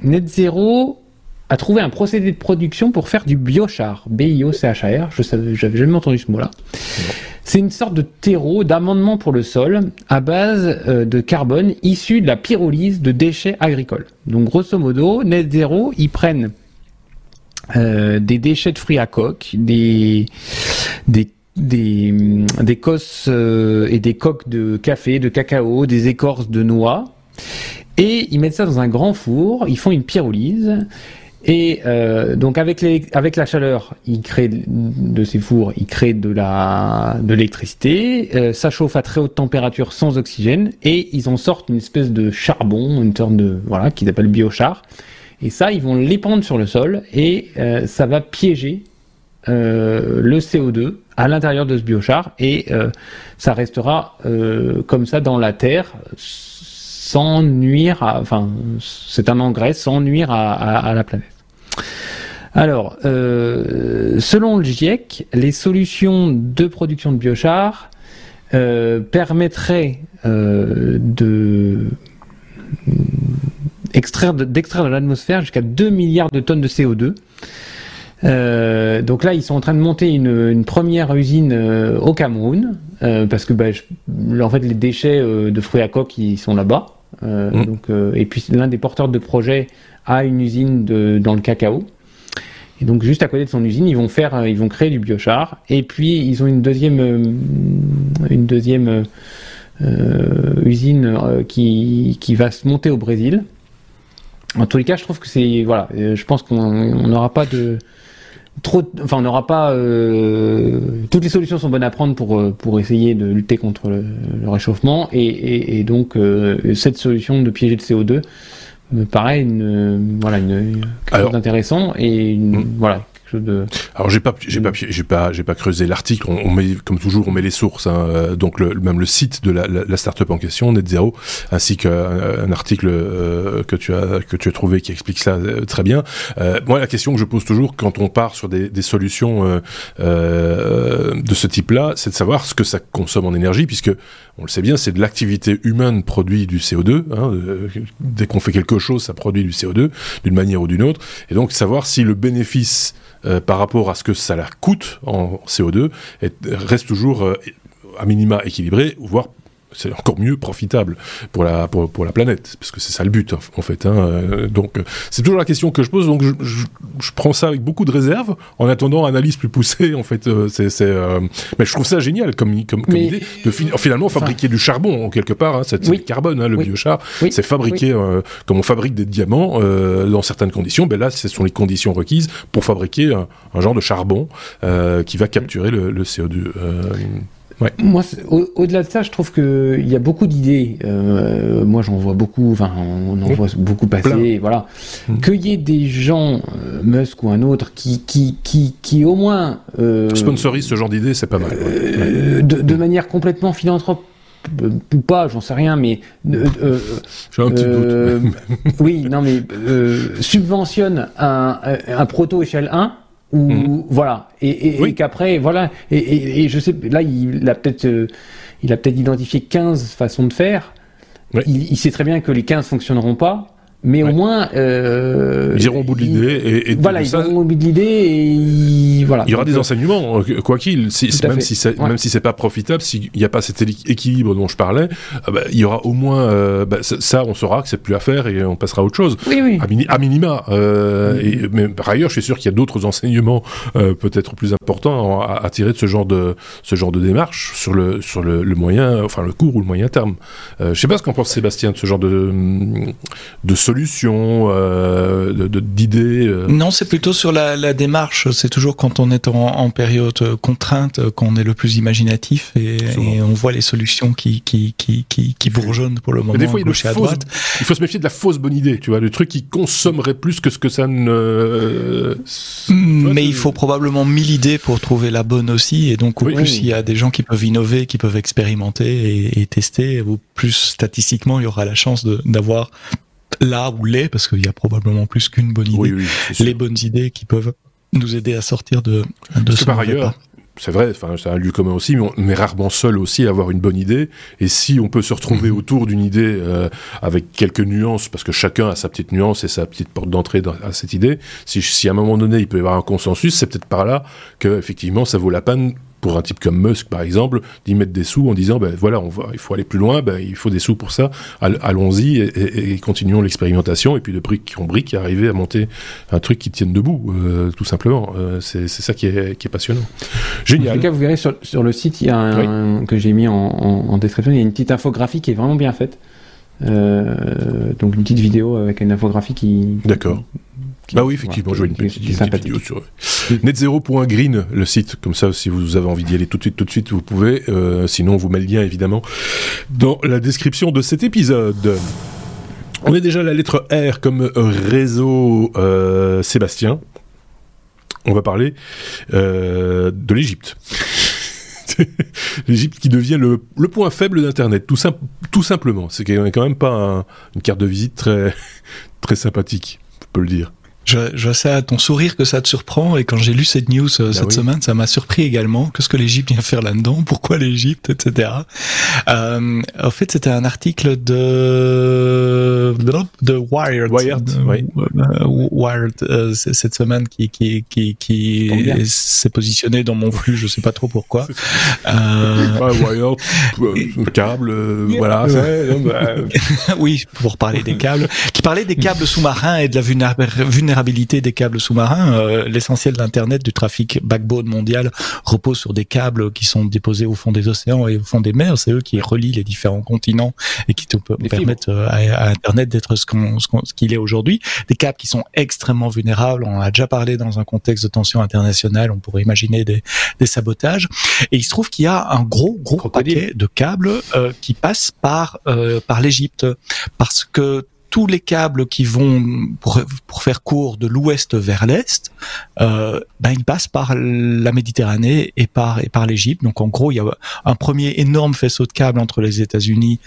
Net Zero a trouvé un procédé de production pour faire du biochar, B-I-O-C-H-A-R, je n'avais jamais entendu ce mot-là. C'est une sorte de terreau d'amendement pour le sol à base euh, de carbone issu de la pyrolyse de déchets agricoles. Donc grosso modo, Net Zero, ils prennent euh, des déchets de fruits à coque, des, des des, des cosses euh, et des coques de café, de cacao, des écorces de noix, et ils mettent ça dans un grand four, ils font une pyrolyse, et euh, donc avec, la chaleur, il crée de ces fours, il crée de la de l'électricité. Euh, ça chauffe à très haute température sans oxygène et ils en sortent une espèce de charbon, une sorte de voilà qu'ils appellent biochar. Et ça, ils vont l'épandre sur le sol et euh, ça va piéger euh, le CO2 à l'intérieur de ce biochar et euh, ça restera euh, comme ça dans la terre sans nuire, à, enfin c'est un engrais sans nuire à, à la planète. Alors, euh, selon le GIEC, les solutions de production de biochar euh, permettraient euh, de d'extraire de l'atmosphère jusqu'à 2 milliards de tonnes de CO2. donc là, ils sont en train de monter une, première usine au Cameroun, parce que bah, en fait, les déchets de fruits à coque, ils sont là-bas. Mmh. et puis l'un des porteurs de projet a une usine dans le cacao. Et donc juste à côté de son usine, ils vont faire, ils vont créer du biochar. Et puis ils ont une deuxième, une deuxième usine qui, qui va se monter au Brésil. En tous les cas, je trouve que c'est voilà, je pense qu'on n'aura pas de trop, enfin, on n'aura pas. Euh, toutes les solutions sont bonnes à prendre pour euh, pour essayer de lutter contre le, réchauffement, et, donc euh, cette solution de piéger le CO2 me paraît une voilà une, quelque chose d'intéressant et une, hmm. voilà alors j'ai pas, j'ai pas, j'ai pas, j'ai pas creusé l'article. On, met, comme toujours, on met les sources. Hein, euh, donc le, même le site de la, la, la startup en question, Net Zero, ainsi qu'un un article euh, que tu as que tu as trouvé qui explique ça euh, très bien. moi, la question que je pose toujours quand on part sur des, des solutions de ce type-là, c'est de savoir ce que ça consomme en énergie, puisque on le sait bien, c'est de l'activité humaine produit du CO2. Hein, dès qu'on fait quelque chose, ça produit du CO2 d'une manière ou d'une autre. Et donc savoir si le bénéfice euh, par rapport à ce que ça la coûte en CO2 reste toujours euh, à minima équilibré, voire c'est encore mieux profitable pour la pour, pour la planète parce que c'est ça le but en fait hein. Euh, donc c'est toujours la question que je pose donc je, je, prends ça avec beaucoup de réserve en attendant analyse plus poussée en fait c'est euh, mais je trouve ça génial comme comme, idée de finalement fabriquer du charbon en quelque part hein, c'est du carbone hein, le biochar c'est fabriquer comme on fabrique des diamants dans certaines conditions ben là ce sont les conditions requises pour fabriquer un, genre de charbon qui va capturer le, le CO2 moi, au-delà de ça, je trouve qu'il y a beaucoup d'idées. Euh, moi, j'en vois beaucoup. Enfin, on en voit beaucoup passer. Voilà. Mmh. Qu'il y ait des gens, euh, Musk ou un autre, qui, qui, qui, qui au moins euh, sponsorisent ce genre d'idées, c'est pas mal. Euh, de, de, manière complètement philanthrope ou pas, j'en sais rien, mais euh, j'ai un petit doute. oui, non, mais subventionne un, un proto échelle 1 ou mhm. voilà. Et, qu'après voilà. Et, je sais là il, a peut-être euh, il a peut-être identifié 15 façons de faire. Il, il, sait très bien que les 15 fonctionneront pas mais au moins euh, ils iront au bout de l'idée et, voilà ils iront au bout de l'idée et voilà. Il y aura des enseignements euh, quoi qu'il si, même, si c'est, même si c'est pas profitable s'il n'y a pas cet équilibre dont je parlais euh, bah, il y aura au moins euh, bah, ça on saura que c'est plus à faire et on passera à autre chose. Oui, oui. À, minima et, mais par ailleurs je suis sûr qu'il y a d'autres enseignements peut-être plus importants à, tirer de ce genre de ce genre de démarche sur le sur le, le moyen enfin le court ou le moyen terme. Je sais pas ce qu'en pense Sébastien de ce genre de de solutions, euh, d'idées euh. Non, c'est plutôt sur la, démarche. C'est toujours quand on est en, période euh, contrainte qu'on est le plus imaginatif et, on voit les solutions qui, qui, qui, qui, bourgeonnent pour le moment. Mais des fois, il, à droite. il faut se méfier de la fausse bonne idée, tu vois, le truc qui consommerait plus que ce que ça ne. Mais il faut probablement mille idées pour trouver la bonne aussi. Et donc, au plus il y a des gens qui peuvent innover, qui peuvent expérimenter et, et tester, au plus statistiquement il y aura la chance d'avoir là où les, parce qu'il y a probablement plus qu'une bonne idée, les bonnes idées qui peuvent nous aider à sortir de, de ce par ailleurs, c'est vrai, enfin, c'est un lieu commun aussi, mais on est rarement seul aussi à avoir une bonne idée. Et si on peut se retrouver mhm. autour d'une idée euh, avec quelques nuances, parce que chacun a sa petite nuance et sa petite porte d'entrée à cette idée, si, si à un moment donné il peut y avoir un consensus, c'est peut-être par là que effectivement ça vaut la peine pour un type comme Musk, par exemple, d'y mettre des sous en disant, ben voilà, on va, il faut aller plus loin, ben, il faut des sous pour ça, allons-y et, continuons l'expérimentation, et puis de brique en brique, arriver à monter un truc qui tienne debout, euh, tout simplement. Euh, c'est ça qui est, qui est, passionnant. Génial. En tout cas, vous verrez sur, sur le site, il y a un, que j'ai mis en, en, description, il y a une petite infographie qui est vraiment bien faite. Euh, donc une petite vidéo avec une infographie qui. D'accord. Bah oui, effectivement, je vois une petite, vidéo sur netzero.green, le site. Comme ça, si vous avez envie d'y aller tout de suite, tout de suite, vous pouvez. Euh, sinon, on vous met le lien, évidemment, dans la description de cet épisode. On est déjà à la lettre R comme réseau euh, Sébastien. On va parler euh, de l'Égypte. L'Égypte qui devient le, point faible d'Internet, tout, tout simplement. C'est quand même pas une carte de visite très, très sympathique, on peut le dire. Je, je, sais à ton sourire que ça te surprend et quand j'ai lu cette news euh, bah cette semaine, ça m'a surpris également. Qu'est-ce que l'Égypte vient faire là-dedans? Pourquoi l'Égypte, etc. Euh, en fait, c'était un article de de Wired, Wired, euh, Wired euh, cette semaine qui qui qui, qui s'est positionné dans mon flux. Je sais pas trop pourquoi. euh... Wired, câble, voilà. Bah, oui, pour parler des câbles, qui parlait des câbles sous-marins et de la vulnérabilité vulnérabilité des câbles sous-marins. Euh, l'essentiel de l'internet, du trafic backbone mondial repose sur des câbles qui sont déposés au fond des océans et au fond des mers. C'est eux qui relient les différents continents et qui te permettent à, Internet d'être ce qu'on ce qu'il est aujourd'hui. Des câbles qui sont extrêmement vulnérables. On a déjà parlé dans un contexte de tension internationale. On pourrait imaginer des, des sabotages. Et il se trouve qu'il y a un gros gros paquet de câbles qui passent par par l'Égypte parce que tous les câbles qui vont, pour, pour faire court, de l'ouest vers l'est, euh, ben ils passent par la Méditerranée et par et par l'Égypte. Donc en gros, il y a un premier énorme faisceau de câbles entre les États-Unis,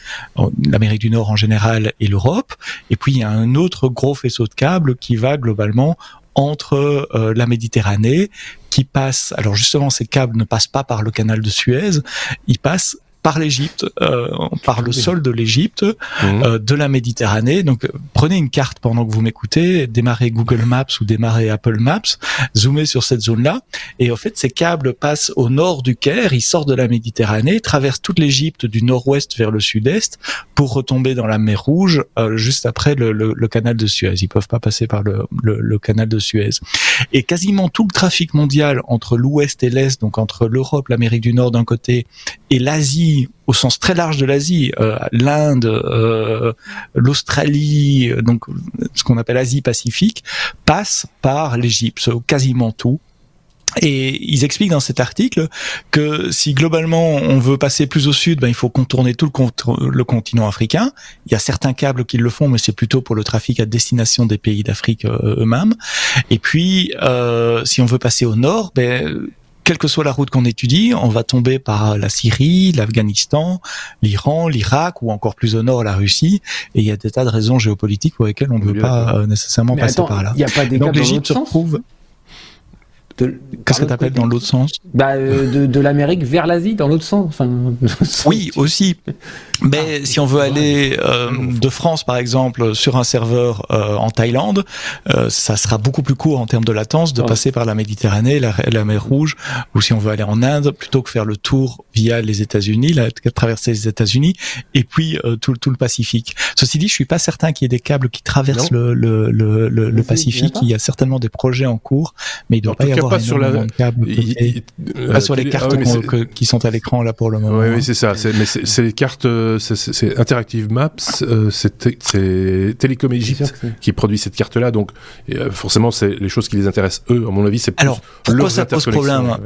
l'Amérique du Nord en général et l'Europe. Et puis il y a un autre gros faisceau de câbles qui va globalement entre euh, la Méditerranée, qui passe. Alors justement, ces câbles ne passent pas par le canal de Suez, ils passent par l'Égypte, euh, par le sol de l'Égypte, mmh. euh, de la Méditerranée. Donc prenez une carte pendant que vous m'écoutez, démarrez Google Maps ou démarrez Apple Maps, zoomez sur cette zone-là, et en fait ces câbles passent au nord du Caire, ils sortent de la Méditerranée, traversent toute l'Égypte du nord-ouest vers le sud-est pour retomber dans la mer Rouge euh, juste après le, le, le, canal de Suez. Ils peuvent pas passer par le, le canal de Suez. Et quasiment tout le trafic mondial entre l'ouest et l'est, donc entre l'Europe, l'Amérique du Nord d'un côté et l'Asie au sens très large de l'Asie, euh, l'Inde, euh, l'Australie, euh, donc ce qu'on appelle Asie Pacifique, passe par l'Égypte, quasiment tout. Et ils expliquent dans cet article que si globalement on veut passer plus au sud, ben, il faut contourner tout le, continent africain. Il y a certains câbles qui le font, mais c'est plutôt pour le trafic à destination des pays d'Afrique eux-mêmes. Et puis, si on veut passer au nord, ben, quelle que soit la route qu'on étudie, on va tomber par la Syrie, l'Afghanistan, l'Iran, l'Irak ou encore plus au nord la Russie. Et il y a des tas de raisons géopolitiques pour lesquelles on ne veut pas euh, nécessairement passer par là. Il n'y a pas des Donc l'Égypte se retrouve Qu'est-ce que tu appelles dans l'autre sens? Bah, euh, de, de l'Amérique vers l'Asie, dans l'autre sens. Enfin, oui, aussi. Mais ah. si on veut aller euh, de France, par exemple, sur un serveur euh, en Thaïlande, euh, ça sera beaucoup plus court en termes de latence de passer par la Méditerranée, la, la, mer Rouge, ou si on veut aller en Inde, plutôt que faire le tour via les États-Unis, la, traverser les États-Unis, et puis euh, tout, tout le Pacifique. Ceci dit, je suis pas certain qu'il y ait des câbles qui traversent le, le, le, le, Pacifique. Il y a certaellement des projets en cours, mais il doit pas y avoir pas sur la... de câbles. pas sur les cartes qui sont à l'écran là pour le moment. Oui, oui c'est ça. Mais c'est les cartes c'est Interactive Maps, euh, c'est Télécom Egypte qui produit cette carte-là. Donc, euh, forcément, c'est les choses qui les intéressent eux. À mon avis, c'est plus Alors, pourquoi ça pose problème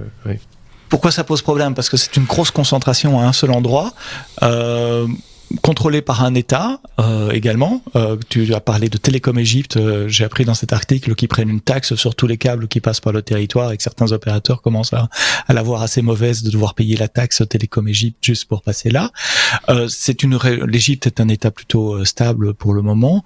Pourquoi ça pose problème? Parce que c'est une grosse concentration à un seul endroit. Euh, contrôlé par un État euh, également. Euh, tu as parlé de Télécom Égypte. Euh, j'ai appris dans cet article qu'ils prennent une taxe sur tous les câbles qui passent par le territoire et que certains opérateurs commencent à, à la voir assez mauvaise de devoir payer la taxe Télécom Égypte juste pour passer là. Euh, c'est une l'Égypte est un État plutôt euh, stable pour le moment,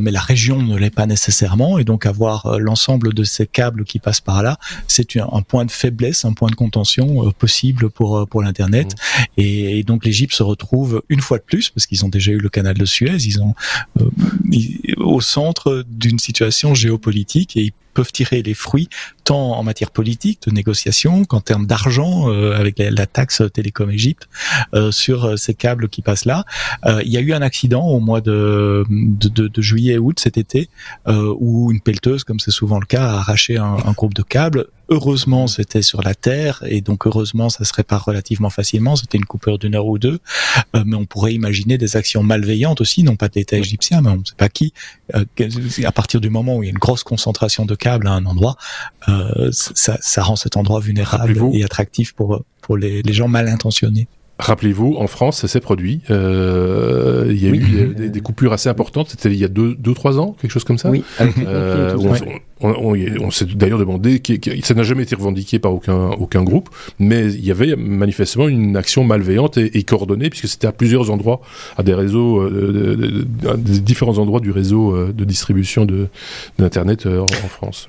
mais la région ne l'est pas nécessairement et donc avoir l'ensemble de ces câbles qui passent par là, c'est un, point de faiblesse, un point de contention possible pour pour l'internet mmh. et, et donc l'Égypte se retrouve une fois de plus parce qu'ils ont déjà eu le canal de Suez, ils ont euh, au centre d'une situation géopolitique et peuvent tirer les fruits tant en matière politique de négociation qu'en termes d'argent euh, avec la, taxe Télécom Égypte euh, sur ces câbles qui passent là. il y a eu un accident au mois de, de, de, juillet août cet été où une pelleteuse, comme c'est souvent le cas, a arraché un, un groupe de câbles Heureusement, c'était sur la Terre et donc heureusement, ça se répare relativement facilement. C'était une coupure d'une heure ou deux, euh, mais on pourrait imaginer des actions malveillantes aussi, non pas d'État égyptien, mais on ne sait pas qui. Euh, à partir du moment où il y a une grosse concentration de à un endroit, euh, ça, ça, rend cet endroit vulnérable et attractif pour pour les, les gens mal intentionnés. Rappelez-vous, en France, ça s'est produit. Euh, il y a eu des, des, coupures assez importantes. C'était il y a deux, deux, trois ans, quelque chose comme ça. Oui. Euh, on, on, on, s'est d'ailleurs demandé, ça n'a jamais été revendiqué par aucun, aucun groupe, mais il y avait manifestement une action malveillante et, et coordonnée, puisque c'était à plusieurs endroits, à des réseaux, euh, à des différents endroits du réseau euh, de distribution de d'internet en France.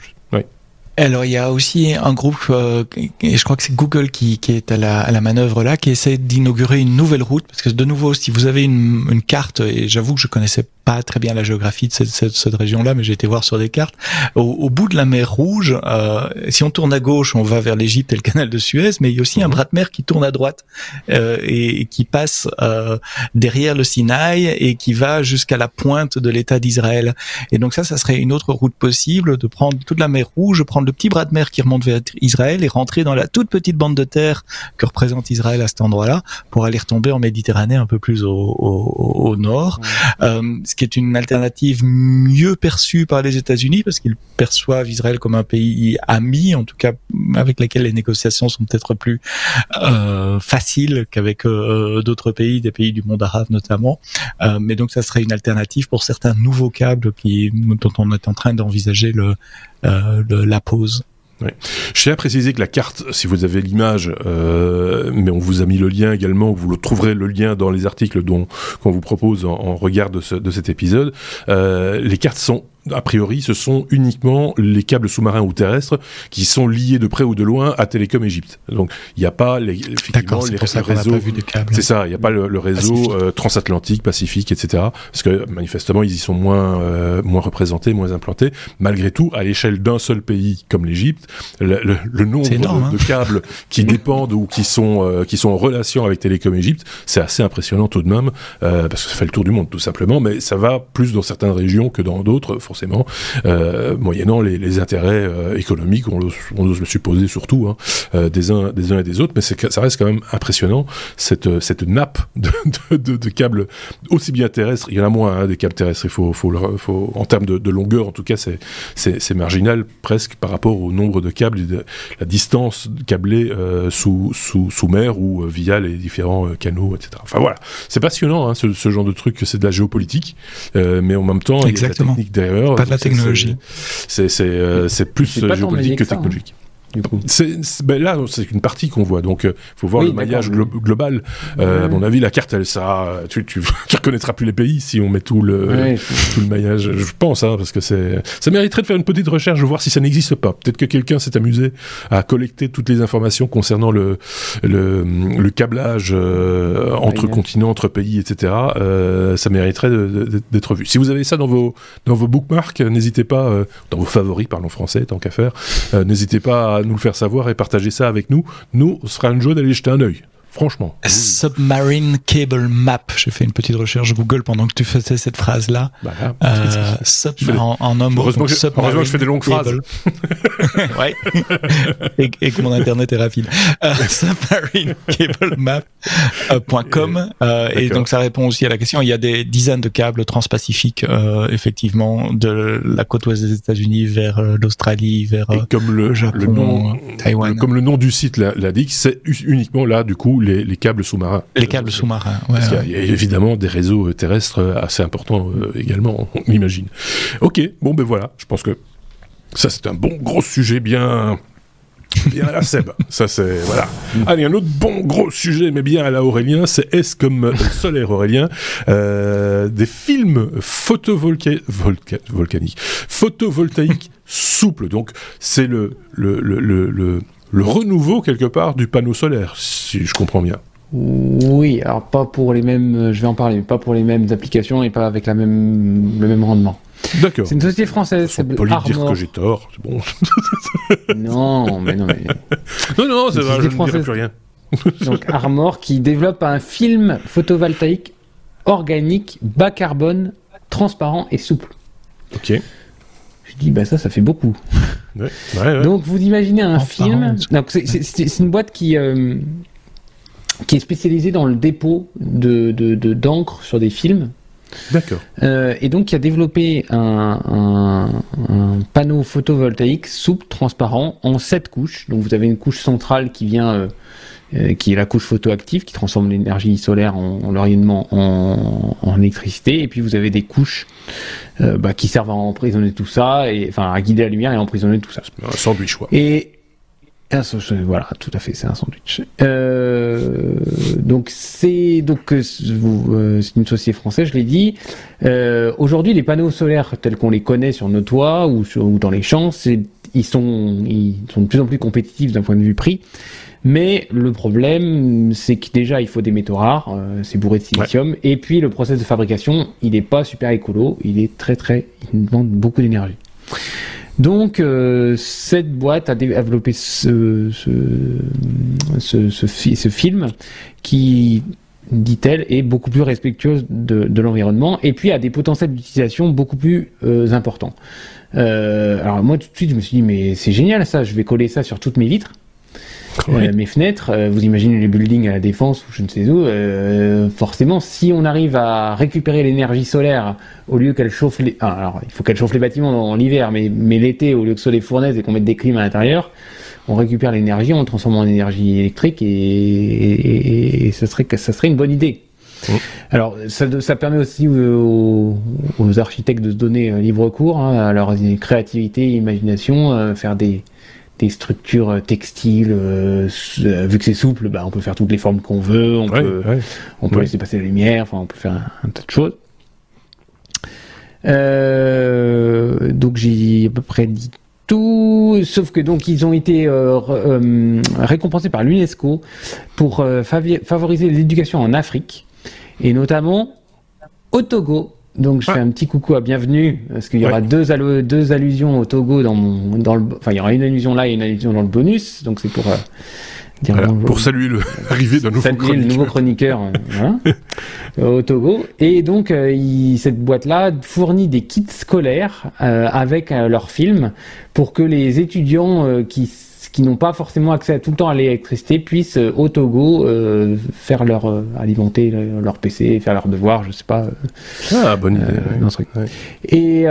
Alors il y a aussi un groupe, euh, et je crois que c'est Google qui, qui, est à la, à la manœuvre là, qui essaie d'inaugurer une nouvelle route, parce que de nouveau, si vous avez une, une carte, et j'avoue que je connaissais pas très bien la géographie de cette, cette, région-là, mais j'ai été voir sur des cartes. Au, bout de la mer Rouge, euh, si on tourne à gauche, on va vers l'Égypte et le canal de Suez, mais il y a aussi un mhm. bras de mer qui tourne à droite euh, et, qui passe euh, derrière le Sinaï et qui va jusqu'à la pointe de l'État d'Israël. Et donc ça, ça serait une autre route possible de prendre toute la mer Rouge, prendre le petit bras de mer qui remonte vers Israël et rentrer dans la toute petite bande de terre que représente Israël à cet endroit-là pour aller retomber en Méditerranée un peu plus au, au, au nord. Euh, ce qui est une alternative mieux perçue par les États-Unis parce qu'ils perçoivent Israël comme un pays ami, en tout cas avec lequel les négociations sont peut-être plus euh, faciles qu'avec euh, d'autres pays, des pays du monde arabe notamment. Mais donc ça serait une alternative pour certains nouveaux câbles qui, dont on est en train d'envisager le, le, la pause. Je tiens à préciser que la carte, si vous avez l'image, euh, mais on vous a mis le lien également, vous le trouverez le lien dans les articles qu'on vous propose en, regard de cet épisode. Euh, les cartes sont a priori, ce sont uniquement les câbles sous-marins ou terrestres qui sont liés de près ou de loin à Télécom Égypte. Donc, il n'y a pas les, effectivement les, réseaux. C'est ça, il n'y a pas le, réseau euh, transatlantique, pacifique, etc. Parce que manifestement, ils y sont moins euh, moins représentés, moins implantés. Malgré tout, à l'échelle d'un seul pays comme l'Égypte, le, nombre de, hein. câbles qui dépendent ou qui sont euh, qui sont en relation avec Télécom Égypte, c'est assez impressionnant tout de même, parce que ça fait le tour du monde tout simplement. Mais ça va plus dans certaines régions que dans d'autres forcément, euh, moyennant les, les intérêts euh, économiques, on, on ose le supposer surtout, hein, euh, des, uns, des uns et des autres, mais ça reste quand même impressionnant, cette, cette nappe de, de, de, câbles aussi bien terrestres, il y en a moins hein, des câbles terrestres, il faut, faut, faut en termes de, de, longueur, en tout cas, c'est marginal presque par rapport au nombre de câbles, de, la distance câblée euh, sous, sous, sous mer ou via les différents canaux, etc. Enfin voilà, c'est passionnant hein, ce, ce, genre de truc, c'est de la géopolitique, mais en même temps, Exactement. il y a la technique derrière pas de la technologie. C'est euh, plus géopolitique que hein. C'est, ben là, c'est une partie qu'on voit, donc il euh, faut voir le maillage global. Euh, à mon avis, la carte, elle, ça, tu, tu, tu, reconnaîtras plus les pays si on met tout le, tout le maillage. Je pense, hein, parce que c'est, ça mériterait de faire une petite recherche, voir si ça n'existe pas. Peut-être que quelqu'un s'est amusé à collecter toutes les informations concernant le, le, le câblage euh, entre continents, entre pays, etc. ça mériterait d'être vu. Si vous avez ça dans vos, dans vos bookmarks, n'hésitez pas, dans vos favoris, parlons français, tant qu'à faire, n'hésitez pas à nous le faire savoir et partager ça avec nous. Nous, ce sera une joie d'aller jeter un œil franchement. Submarine Cable Map. J'ai fait une petite recherche Google pendant que tu faisais cette phrase-là. Bah, euh, en, en homme. Heureusement, que, heureusement je fais des longues phrases. ouais. et, et, que mon internet est rapide. Euh, submarinecablemap.com. Euh, et donc ça répond aussi à la question. Il y a des dizaines de câbles transpacifiques, euh, effectivement, de la côte ouest des États-Unis vers euh, l'Australie, vers et comme le, Japon, le nom, Taïwan. Comme le nom du site l'indique, c'est uniquement là, du coup, les, câbles sous-marins. Les câbles sous-marins, ouais. Parce qu'il y, a évidemment des réseaux euh, terrestres euh, assez importants euh, également, on imagine. Ok, bon ben voilà, je pense que ça c'est un bon gros sujet bien bien à la Seb. Ça, c'est, voilà. Allez, un autre bon gros sujet, mais bien à la Aurélien, c'est est-ce comme solaire Aurélien, euh, des films photovoltaïques, photovoltaïques souples. Donc, c'est le, le, le, le le renouveau quelque part du panneau solaire, si je comprends bien. Oui, alors pas pour les mêmes, je vais en parler, mais pas pour les mêmes applications et pas avec la même, le même rendement. D'accord. C'est une société française. C'est poli de dire que j'ai tort, c'est bon. non, mais non, mais. Non, non, c'est vrai, je ne dirai plus rien. Donc Armor qui développe un film photovoltaïque organique, bas carbone, transparent et souple. Ok. Je dis, bah ça, ça fait beaucoup. Donc vous imaginez un film. C'est une boîte qui, euh, qui est spécialisée dans le dépôt de d'encre sur des films. D'accord. Euh, et donc qui a développé un, un, panneau photovoltaïque souple, transparent, en sept couches. Donc vous avez une couche centrale qui vient euh, euh, qui est la couche photoactive qui transforme l'énergie solaire en, en l'orientement en, en, électricité et puis vous avez des couches euh, bah, qui servent à emprisonner tout ça et enfin à guider la lumière et à emprisonner tout ça. Un sandwich quoi. Et voilà, tout à fait, c'est un sandwich. Euh, donc c'est donc euh, euh, c'est une société française, je l'ai dit. Euh, Aujourd'hui, les panneaux solaires tels qu'on les connaît sur nos toits ou, sur, ou dans les champs, c'est ils sont, ils sont de plus en plus compétitifs d'un point de vue prix. Mais le problème, c'est que déjà, il faut des métaux rares, euh, c'est bourré de silicium, et puis le process de fabrication, il n'est pas super écolo, il est très très, il demande beaucoup d'énergie. Donc, euh, cette boîte a développé ce, ce, ce, ce, film qui, dit-elle, est beaucoup plus respectueuse de, de l'environnement et puis a des potentiels d'utilisation beaucoup plus euh, importants. Euh, alors moi tout de suite je me suis dit mais c'est génial ça, je vais coller ça sur toutes mes vitres. Euh, mes fenêtres, euh, vous imaginez les buildings à la défense ou je ne sais où, euh, forcément, si on arrive à récupérer l'énergie solaire au lieu qu'elle chauffe les, ah, alors il faut qu'elle chauffe les bâtiments en l'hiver, mais, mais l'été au lieu que ce soit des fournaises et qu'on mette des clims à l'intérieur, on récupère l'énergie, on le transforme en énergie électrique et, et, ça serait ça serait une bonne idée. Mmh. Alors, ça, ça, permet aussi aux, aux, architectes de se donner libre cours hein, à leur créativité, imagination, faire des, des structures euh, textiles, euh, euh, vu que c'est souple, bah, on peut faire toutes les formes qu'on veut, on peut, On peut laisser passer la lumière, enfin on peut faire un, tas de choses. donc j'ai à peu près dit tout, sauf que donc ils ont été récompensés par l'UNESCO pour favoriser l'éducation en Afrique et notamment au Togo. Donc je fais un petit coucou à bienvenue parce qu'il y aura deux, deux allusions au Togo dans mon dans le enfin il y aura une allusion là et une allusion dans le bonus. Donc c'est pour euh, dire pour saluer l'arrivée d'un nouveau saluer chroniqueur. le nouveau chroniqueur. euh, au Togo. Et donc euh, cette boîte là fournit des kits scolaires avec leurs films pour que les étudiants qui qui n'ont pas forcément accès tout le temps à l'électricité puissent euh, au Togo euh, faire leur euh, alimenter leur PC, faire leurs devoirs, je sais pas. ah bonne idée. Et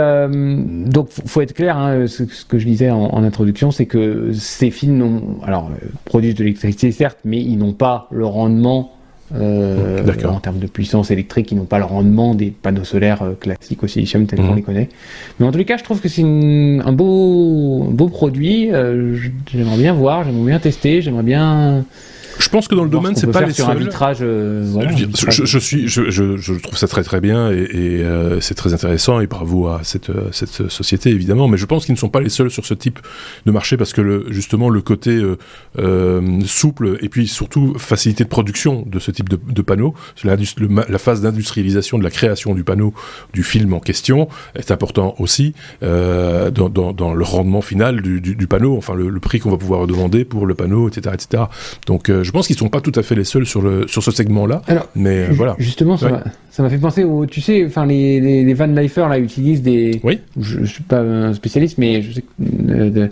donc faut être clair, hein, ce, que je disais en, introduction, c'est que ces films alors produisent de l'électricité certes, mais ils n'ont pas le rendement euh, en termes de puissance électrique, ils n'ont pas le rendement des panneaux solaires euh, classiques au silicium tels qu'on mhm. les connaît. Mais en tous les cas, je trouve que c'est un beau, beau produit. Euh, j'aimerais bien voir, j'aimerais bien tester, j'aimerais bien je pense que dans le domaine, c'est pas les sur seuls. Un vitrage, euh, voilà, je, je, suis, je, je, trouve ça très très bien et, et euh, c'est très intéressant et bravo à cette, euh, cette société évidemment. Mais je pense qu'ils ne sont pas les seuls sur ce type de marché parce que le, justement le côté euh, souple et puis surtout facilité de production de ce type de, de panneaux, la, la phase d'industrialisation de la création du panneau, du film en question est important aussi dans, dans, dans, le rendement final du, du, du panneau, enfin le, le prix qu'on va pouvoir demander pour le panneau, etc., etc. Donc je pense qu'ils sont pas tout à fait les seuls sur le sur ce segment-là. Mais euh, voilà. Justement, ça m'a fait penser au, tu sais, enfin les, les, Van Leifer là utilisent des. Oui. Je, je suis pas un spécialiste, mais je sais que euh,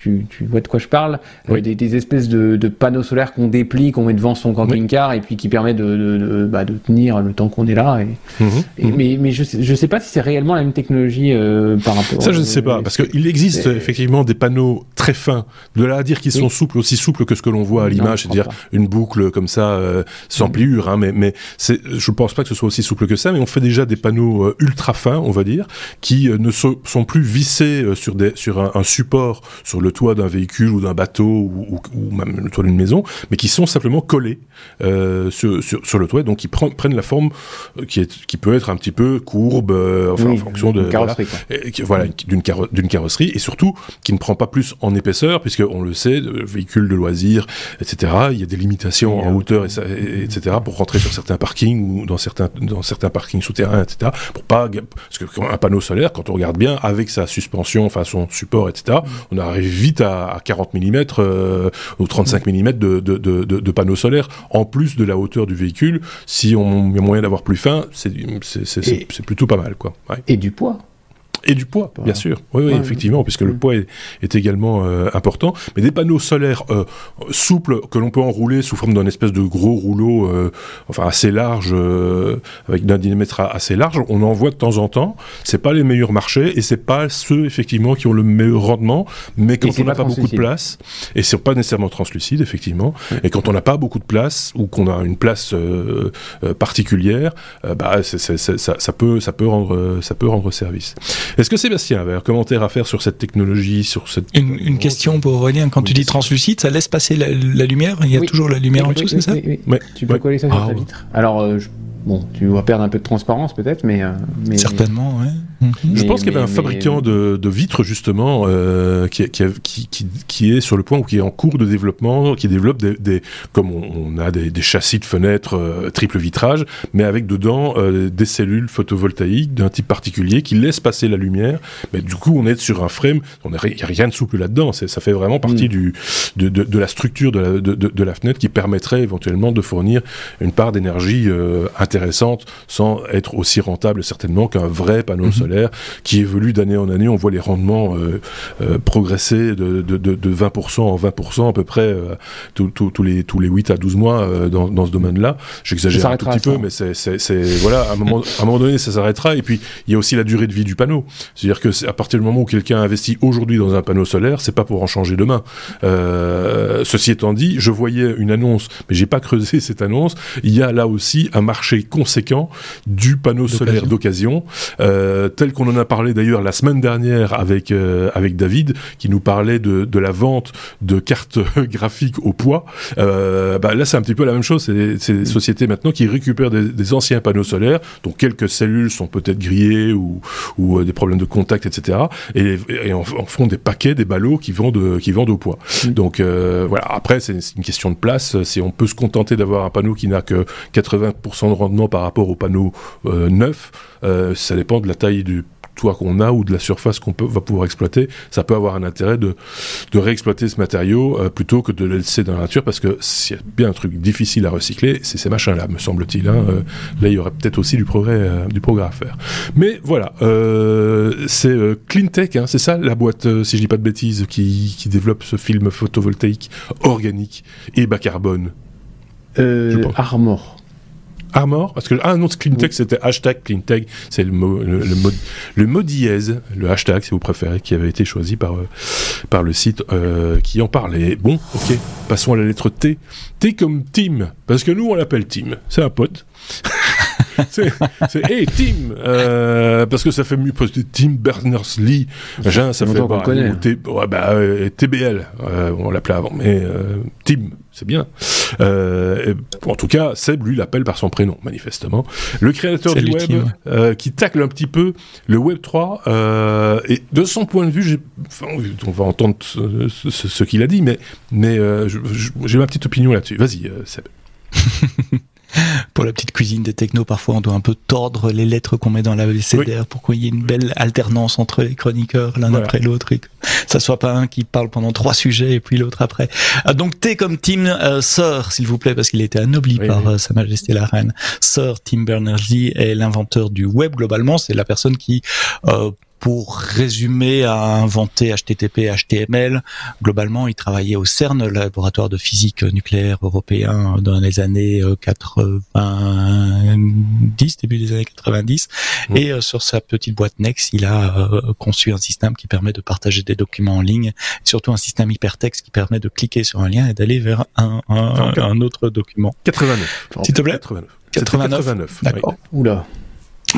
tu, vois de quoi je parle, euh, des, espèces de, panneaux solaires qu'on déplie, qu'on met devant son camping-car et puis qui permet de, bah, de, tenir le temps qu'on est là. Et, mhm. Mhm. Mais, mais je, sais, je sais pas si c'est réellement la même technologie euh, par rapport. Ça, je ne sais pas, parce qu'il existe effectivement des panneaux très fins. De là à dire qu'ils sont souples, aussi souples que ce que l'on voit à l'image, c'est-à-dire une boucle comme ça, euh, sans mhm. pliure, hein, mais, mais je pense pas que ce soit aussi souple que ça, mais on fait déjà des panneaux ultra fins, on va dire, qui ne sont plus vissés sur, des, sur un, un support, sur le toit d'un véhicule ou d'un bateau ou, même le toit d'une maison, mais qui sont simplement collés euh, sur, sur, le toit, donc qui prennent la forme euh, qui, est, qui peut être un petit peu courbe, euh, enfin, en fonction de carrosserie, voilà, d'une carrosserie, et surtout qui ne prend pas plus en épaisseur, puisque on le sait, véhicule de loisirs, etc. Il y a des limitations en hauteur, et, etc. pour rentrer sur certains parkings ou dans certains dans certains parkings souterrains, etc. Pour pas parce que un panneau solaire, quand on regarde bien, avec sa suspension, enfin son support, etc. On arrive vite à, 40 mm euh, ou 35 mm de, de, de, de, panneaux solaires, en plus de la hauteur du véhicule. Si on a moyen d'avoir plus fin, c'est plutôt pas mal. Quoi. Et du poids et du poids, bien sûr. Oui, oui, effectivement, puisque le poids est, également euh, important. Mais des panneaux solaires euh, souples que l'on peut enrouler sous forme d'un espèce de gros rouleau, euh, enfin assez large, avec d'un diamètre assez large, on en voit de temps en temps. C'est pas les meilleurs marchés et c'est pas ceux effectivement qui ont le meilleur rendement. Mais quand on n'a pas, beaucoup de place, et c'est pas nécessairement translucide effectivement, et quand on n'a pas beaucoup de place ou qu'on a une place particulière, bah ça, ça, peut ça peut rendre ça peut rendre service. Est-ce que Sébastien avait un commentaire à faire sur cette technologie, sur cette une, question pour Aurélien. Quand tu dis translucide, ça laisse passer la, lumière? Il y a toujours la lumière en dessous, c'est ça? oui, Tu peux coller ça sur ta ah, vitre. Alors, euh, bon, tu vas perdre un peu de transparence peut-être, mais, mais certainement, ouais. Mhm. Je pense qu'il y avait un fabricant de, de, vitres justement euh, qui, qui, qui, qui, est sur le point ou qui est en cours de développement, qui développe des, des comme on, on, a des, des, châssis de fenêtres euh, triple vitrage, mais avec dedans euh, des cellules photovoltaïques d'un type particulier qui laissent passer la lumière. Mais du coup, on est sur un frame, il n'y a rien de souple là-dedans. Ça fait vraiment partie mm. du, de, de, de, la structure de la, de, de, la fenêtre qui permettrait éventuellement de fournir une part d'énergie euh, intéressante sans être aussi rentable certainement qu'un vrai panneau mm-hmm. solaire qui évolue d'année en année. On voit les rendements euh, euh, progresser de, de, de, de, 20% en 20% à peu près euh, tous les, tous les 8 à 12 mois dans, dans ce domaine-là. J'exagère un tout petit peu, mais c'est voilà, à un, moment, à un moment donné, ça s'arrêtera. Et puis, il y a aussi la durée de vie du panneau. C'est-à-dire que à partir du moment où quelqu'un investit aujourd'hui dans un panneau solaire, c'est pas pour en changer demain. ceci étant dit, je voyais une annonce, mais j'ai pas creusé cette annonce. Il y a là aussi un marché conséquent du panneau solaire d'occasion, euh, tel qu'on en a parlé d'ailleurs la semaine dernière avec euh, avec David, qui nous parlait de, de la vente de cartes graphiques au poids. Euh, bah là, c'est un petit peu la même chose. C'est des sociétés maintenant qui récupèrent des, des, anciens panneaux solaires, dont quelques cellules sont peut-être grillées ou, ou des problèmes de contact, etc. Et, et en, font des paquets, des ballots qui vendent qui vendent au poids. Mm. Donc voilà. Après, c'est une question de place. Si on peut se contenter d'avoir un panneau qui n'a que 80% de rendement par rapport au panneau neuf, ça dépend de la taille du toit qu'on a ou de la surface qu'on va pouvoir exploiter, ça peut avoir un intérêt de, de réexploiter ce matériau euh, plutôt que de le laisser dans la nature parce que s'il y a bien un truc difficile à recycler, c'est ces machins-là, me semble-t-il. Hein. Euh, là, il y aurait peut-être aussi du progrès, euh, du progrès à faire. Mais voilà, c'est Cleantech, hein, c'est ça la boîte, si je dis pas de bêtises, qui, qui développe ce film photovoltaïque organique et bas carbone. Armor. Armor Parce que, ah non, Cleantech, c'était hashtag Cleantech, c'est le mot, le, mot, le mot dièse, le hashtag, si vous préférez, qui avait été choisi par, euh, par le site euh, qui en parlait. Bon, ok, passons à la lettre T. T comme Tim, parce que nous, on l'appelle Tim, c'est un pote. c'est hey Tim euh, parce que ça fait mieux que Tim Berners-Lee ça fait bah, connaît. ouais, bah, TBL euh, on l'appelait avant mais Tim c'est bien. Euh, en tout cas, Seb, lui, l'appelle par son prénom, manifestement. Le créateur du web, euh, qui tacle un petit peu le Web 3, euh, et de son point de vue, enfin, on va entendre ce, ce, ce qu'il a dit, mais, mais euh, j'ai ma petite opinion là-dessus. Vas-y, euh, Seb. pour la petite cuisine des technos, parfois on doit un peu tordre les lettres qu'on met dans la VCDR pour qu'il y ait une belle alternance entre les chroniqueurs l'un après l'autre et que ça soit pas un qui parle pendant trois sujets et puis l'autre après. Ah, donc T comme Tim euh, Sir, s'il vous plaît, parce qu'il a été anobli par euh, Sa Majesté la Reine. Sir Tim Berners-Lee est l'inventeur du web globalement. C'est la personne qui euh, pour résumer, a inventé HTTP, HTML. Globalement, il travaillait au CERN, le laboratoire de physique nucléaire européen, dans les années 90, euh, début des années 90. Mmh. Et euh, sur sa petite boîte Nex, il a euh, conçu un système qui permet de partager des documents en ligne, surtout un système hypertexte qui permet de cliquer sur un lien et d'aller vers un, un, un, autre document. 89. S'il te plaît 89. 89. 89. D'accord. Oui. Oula.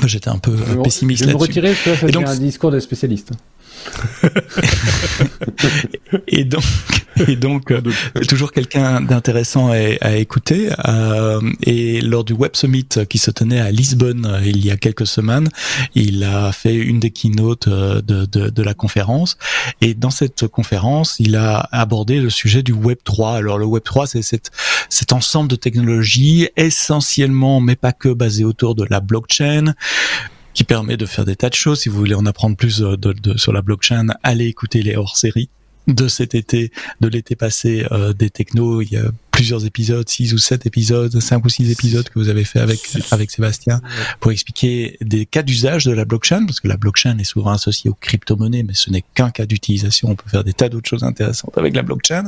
J'étais un peu pessimiste là-dessus. Je vais me retirer parce que ça, c'est un discours de spécialiste. et donc, euh, toujours quelqu'un d'intéressant à, écouter. Euh, et lors du Web Summit qui se tenait à Lisbonne euh, il y a quelques semaines, il a fait une des keynotes de, la conférence. Et dans cette conférence, il a abordé le sujet du Web 3. Alors le Web 3, c'est cet, ensemble de technologies essentiellement, mais pas que, basées autour de la blockchain qui permet de faire des tas de choses. Si vous voulez en apprendre plus euh, de, de, sur la blockchain, allez écouter les hors-séries de cet été, de l'été passé euh, des technos. Il y a plusieurs épisodes, six ou sept épisodes, cinq ou six épisodes que vous avez fait avec avec Sébastien pour expliquer des cas d'usage de la blockchain, parce que la blockchain est souvent associée aux crypto-monnaies, mais ce n'est qu'un cas d'utilisation. On peut faire des tas d'autres choses intéressantes avec la blockchain.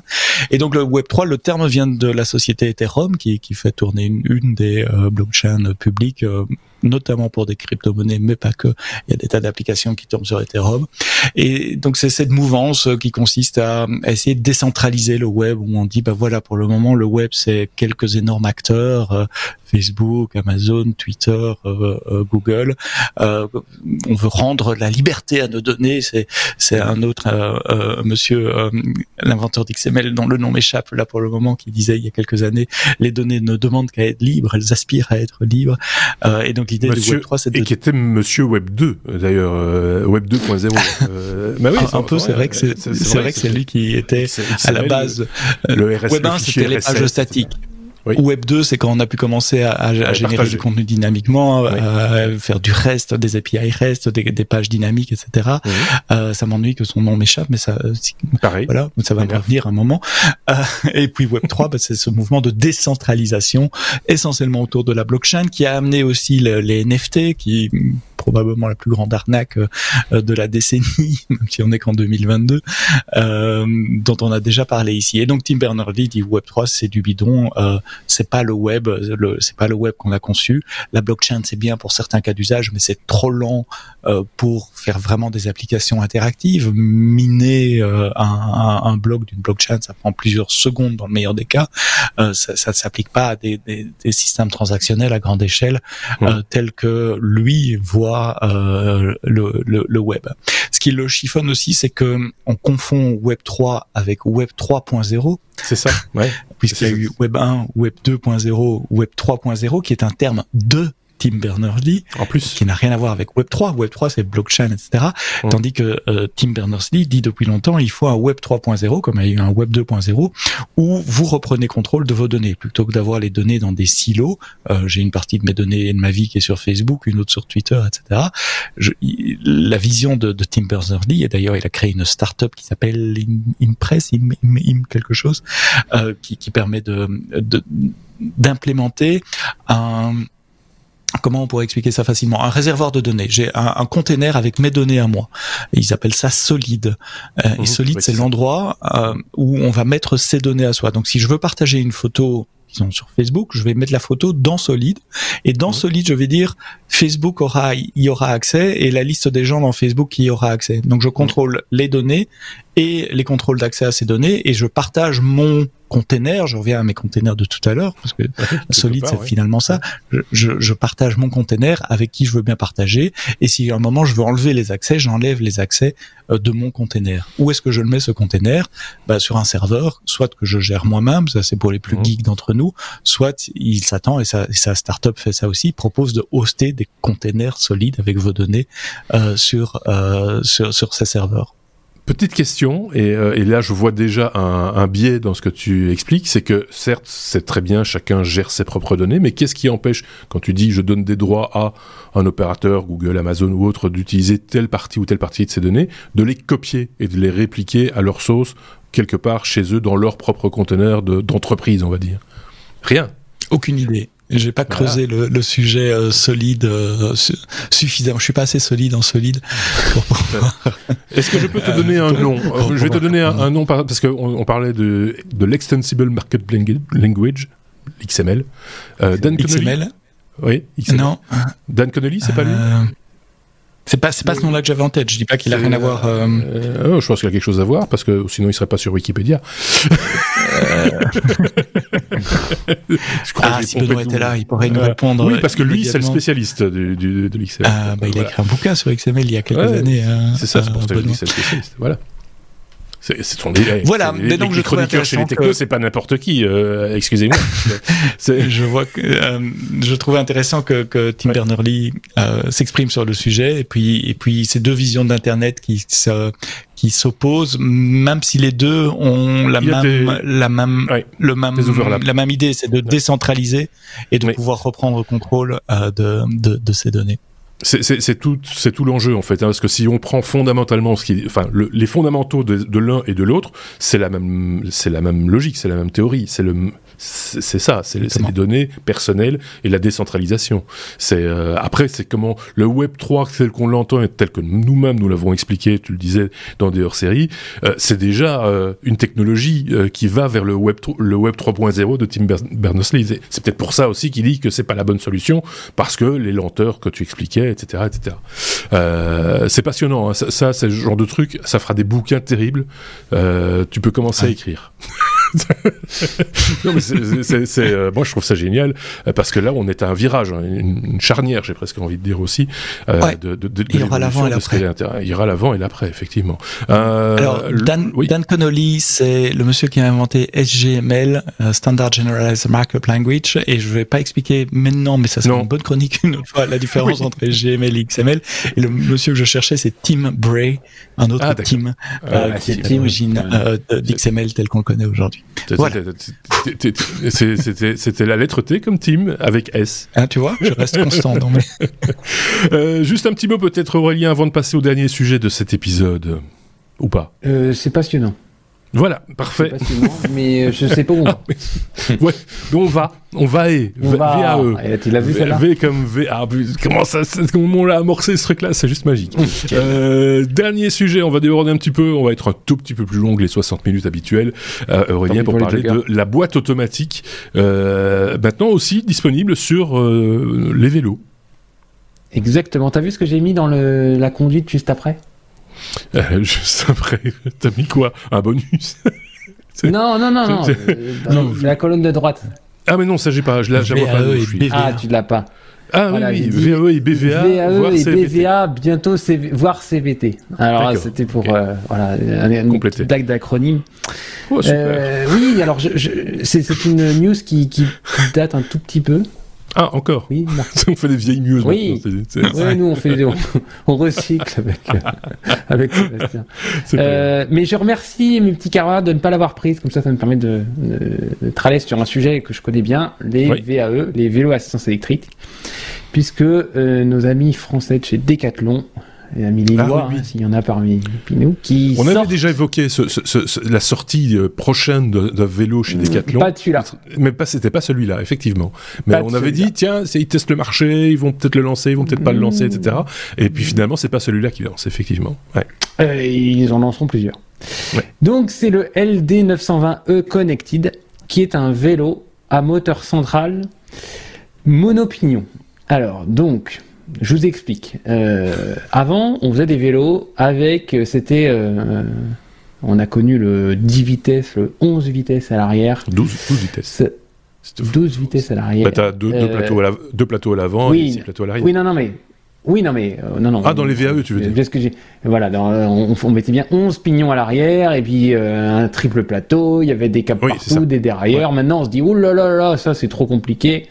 Et donc le Web 3, le terme vient de la société Ethereum qui qui fait tourner une, une des euh, blockchains publiques. Euh, notamment pour des crypto-monnaies, mais pas que. Il y a des tas d'applications qui tournent sur Ethereum. Et donc c'est cette mouvance qui consiste à, essayer de décentraliser le web, où on dit bah voilà pour le moment le web c'est quelques énormes acteurs, euh, Facebook, Amazon, Twitter, euh, euh, Google. Euh, on veut rendre la liberté à nos données. C'est c'est un autre monsieur, l'inventeur d'XML dont le nom m'échappe là pour le moment, qui disait il y a quelques années les données ne demandent qu'à être libres, elles aspirent à être libres. et donc l'idée du Web 3, c'est de... et qui était Monsieur Web 2 d'ailleurs, Web 2.0. bah oui, un, peu. C'est vrai que c'est vrai que c'est lui qui était à la base. Le RS, Web 1, c'était les pages statiques. Web 2, c'est quand on a pu commencer à, à, générer du contenu dynamiquement, à faire du REST, des API REST, des, des pages dynamiques, etc. Euh, ça m'ennuie que son nom m'échappe, mais ça, Pareil. voilà, ça va me revenir un moment. Euh, et puis Web 3, bah, c'est ce mouvement de décentralisation, essentiellement autour de la blockchain, qui a amené aussi les NFT, qui probablement la plus grande arnaque euh, de la décennie, même si on est qu'en 2022, euh, dont on a déjà parlé ici. Et donc Tim Berners-Lee dit Web 3 c'est du bidon, euh, c'est pas le web, le, c'est pas le web qu'on a conçu. La blockchain c'est bien pour certains cas d'usage, mais c'est trop lent euh, pour faire vraiment des applications interactives. Miner euh, un, un, bloc d'une blockchain, ça prend plusieurs secondes dans le meilleur des cas. ça, ça ne s'applique pas à des, des, des, systèmes transactionnels à grande échelle, tels que lui voit euh, le, le, le, web. Ce qui le chiffonne aussi, c'est que on confond Web 3 avec Web 3.0. C'est ça, ouais. Puisqu'il y a eu Web 1, Web 2.0, Web 3.0, qui est un terme de Tim Berners-Lee, en plus, qui n'a rien à voir avec Web 3. Web 3, c'est blockchain, etc. Tandis que euh, Tim Berners-Lee dit depuis longtemps, il faut un Web 3.0, comme il y a eu un Web 2.0, où vous reprenez contrôle de vos données, plutôt que d'avoir les données dans des silos. Euh, J'ai une partie de mes données et de ma vie qui est sur Facebook, une autre sur Twitter, etc. Je, la vision de, de Tim Berners-Lee, et d'ailleurs, il a créé une start-up qui s'appelle Impress, Im, Im, quelque chose, euh, qui, qui permet de d'implémenter un, comment on pourrait expliquer ça facilement Un réservoir de données. J'ai un, un container avec mes données à moi. ils appellent ça solide. Euh, et mmh, solide, c'est l'endroit euh, où on va mettre ces données à soi. Donc, si je veux partager une photo sur Facebook, je vais mettre la photo dans Solid et dans mmh. Solid, je vais dire Facebook aura y aura accès et la liste des gens dans Facebook qui y aura accès. Donc je contrôle les données et les contrôles d'accès à ces données et je partage mon container, je reviens à mes containers de tout à l'heure, parce que Solid, c'est finalement ça. Je, je, partage mon container avec qui je veux bien partager. Et si à un moment je veux enlever les accès, j'enlève les accès euh, de mon container. Où est-ce que je le mets ce container? Bah, Sur un serveur, soit que je gère moi-même, ça c'est pour les plus mmh. geeks d'entre nous, soit il s'attend, et sa, sa startup fait ça aussi, propose de hoster des containers solides avec vos données euh, sur, euh, sur, sur ces serveurs. Petite question, et, euh, et, là je vois déjà un, un, biais dans ce que tu expliques, c'est que certes c'est très bien, chacun gère ses propres données, mais qu'est-ce qui empêche, quand tu dis je donne des droits à un opérateur, Google, Amazon ou autre, d'utiliser telle partie ou telle partie de ces données, de les copier et de les répliquer à leur sauce quelque part chez eux dans leur propre conteneur d'entreprise, on va dire? Rien. Aucune idée. J'ai pas creusé le, le, sujet euh, solide euh, suffisamment. Je suis pas assez solide en solide. Est-ce que je peux te donner un nom? Je vais te donner un, nom parce qu'on on parlait de, de l'extensible market language, XML. Euh, Dan XML. Oui. XML. Non. Dan Connolly, c'est pas lui? C'est pas c'est pas ce nom-là que j'avais en tête. Je dis pas qu'il a rien à voir. Euh... Euh, je pense qu'il a quelque chose à voir parce que sinon il serait pas sur Wikipédia. Euh... ah, si Benoît était là, il pourrait nous répondre. Oui, parce que lui, c'est le spécialiste du, du, de l'XML. Ah, bah, il a écrit un bouquin sur XML il y a quelques années. Hein, c'est ça, c'est pour ça que je dis c'est le spécialiste. Voilà. C'est son Voilà, mais donc je trouve chez les technos, c'est pas n'importe qui. Euh, Excusez-moi. je vois que euh, je trouvais intéressant que, que Tim ouais. Berners-Lee euh, s'exprime sur le sujet et puis et puis ces deux visions d'internet qui qui s'opposent, même si les deux ont la même la même ouais, le même la même idée, c'est de décentraliser et de pouvoir reprendre contrôle euh, de, de de ces données. C'est tout, tout l'enjeu en fait, hein, parce que si on prend fondamentalement ce qui, enfin, le, les fondamentaux de, de l'un et de l'autre, c'est la même, c'est la même logique, c'est la même théorie, c'est le, c'est ça, c'est les données personnelles et la décentralisation. C'est euh, après, c'est comment le Web 3 tel qu'on l'entend et tel que nous-mêmes nous l'avons expliqué, tu le disais dans des hors-séries, euh, c'est déjà euh, une technologie qui va vers le Web le Web 3.0 de Tim Berners-Lee. C'est peut-être pour ça aussi qu'il dit que c'est pas la bonne solution parce que les lenteurs que tu expliquais, etc., etc. c'est passionnant. Hein. Ça, ça c'est le genre de truc. Ça fera des bouquins terribles. tu peux commencer à écrire. non, mais c'est, euh, moi, je trouve ça génial euh, parce que là, on est à un virage, hein, une, charnière, j'ai presque envie de dire aussi. Euh, de, de, de, il y aura l'avant et l'après. Il y aura l'avant et l'après, effectivement. Alors, Dan, Dan Connolly, c'est le monsieur qui a inventé SGML, Standard Generalized Markup Language, et je vais pas expliquer maintenant, mais ça sera une bonne chronique une autre fois, la différence entre SGML et XML. Et le monsieur que je cherchais, c'est Tim Bray, un autre ah, Tim, ah, qui est l'origine d'XML tel qu'on le connaît aujourd'hui. C'était la lettre T comme Tim avec S. Ah, tu vois, je reste constant. dans euh, juste un petit mot peut-être Aurélien avant de passer au dernier sujet de cet épisode. Ou pas euh, C'est passionnant. Voilà, parfait. mais euh, je sais pas où on va. ouais, on va, on va et on va. VAE. Tu l'as vu V comme V. Ah, comment ça, comment on l'a amorcé ce truc-là, c'est juste magique. euh, dernier sujet, on va déborder un petit peu, on va être un tout petit peu plus long que les 60 minutes habituelles. Euh, Aurélien pour, parler de la boîte automatique, euh, maintenant aussi disponible sur les vélos. Exactement. T'as vu ce que j'ai mis dans le, la conduite juste après? Euh, juste après, t'as mis quoi? Un bonus? Non, non, non, non. Euh, la colonne de droite. Ah, mais non, ça j'ai pas. Je la vois pas. E ah, tu l'as pas. Ah oui, VAE et BVA. VAE et BVA, bientôt CV, voire CVT. Alors c'était pour euh, voilà, une blague d'acronyme. Oh, euh, oui, alors je, je, c'est une news qui, qui date un tout petit peu. Ah, encore Oui, on fait des vieilles news. Oui, oui nous on, fait, on, recycle avec, euh, avec Sébastien. Euh, mais je remercie mes petits camarades de ne pas l'avoir prise, comme ça ça me permet de, de, sur un sujet que je connais bien, les VAE, les vélos assistance électrique, puisque euh, nos amis français de chez Decathlon il y a ah, hein, s'il y en a parmi, nous, qui On avait déjà évoqué la sortie euh, prochaine de, vélo chez Decathlon. Pas de celui-là. Mais pas, c'était pas celui-là, effectivement. Mais on avait dit, tiens, ils testent le marché, ils vont peut-être le lancer, ils vont peut-être pas le lancer, etc. Et puis finalement, c'est pas celui-là qui lance, effectivement. Ouais. Euh, ils en lanceront plusieurs. Donc c'est le LD920E Connected, qui est un vélo à moteur central monopignon. Alors, donc, je vous explique. Euh, avant, on faisait des vélos avec, euh, c'était, euh, on a connu le 10 vitesses, le 11 vitesses à l'arrière. 12, 12 vitesses. 12 vitesses à l'arrière. Bah, t'as deux, deux, plateaux à deux plateaux à l'avant oui, et six plateaux à l'arrière. Oui, non, non, mais. Oui, non, mais. non, non, ah, dans les VAE, tu veux dire. Ce que j'ai. Voilà, dans, on, on, mettait bien 11 pignons à l'arrière et puis un triple plateau, il y avait des caps partout, des derrière. Maintenant, on se dit, oh là là là, ça c'est trop compliqué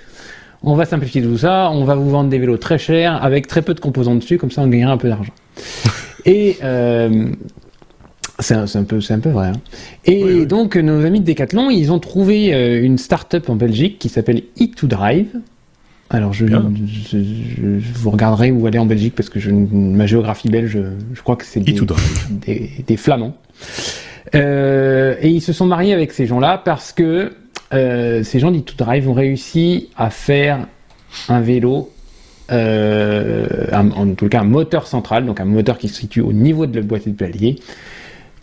on va simplifier tout ça, on va vous vendre des vélos très chers avec très peu de composants dessus, comme ça on gagnera un peu d'argent. Et euh, c'est un, peu, un peu vrai. Hein. Et donc nos amis de Decathlon, ils ont trouvé euh, une start-up en Belgique qui s'appelle E2Drive. Alors je, vous regarderai où aller en Belgique parce que je, ma géographie belge, je crois que c'est des, des, Flamands. Euh, et ils se sont mariés avec ces gens-là parce que euh, ces gens d'E2Drive ont réussi à faire un vélo, euh, en tout cas un moteur central, donc un moteur qui se situe au niveau de la boîte de palier,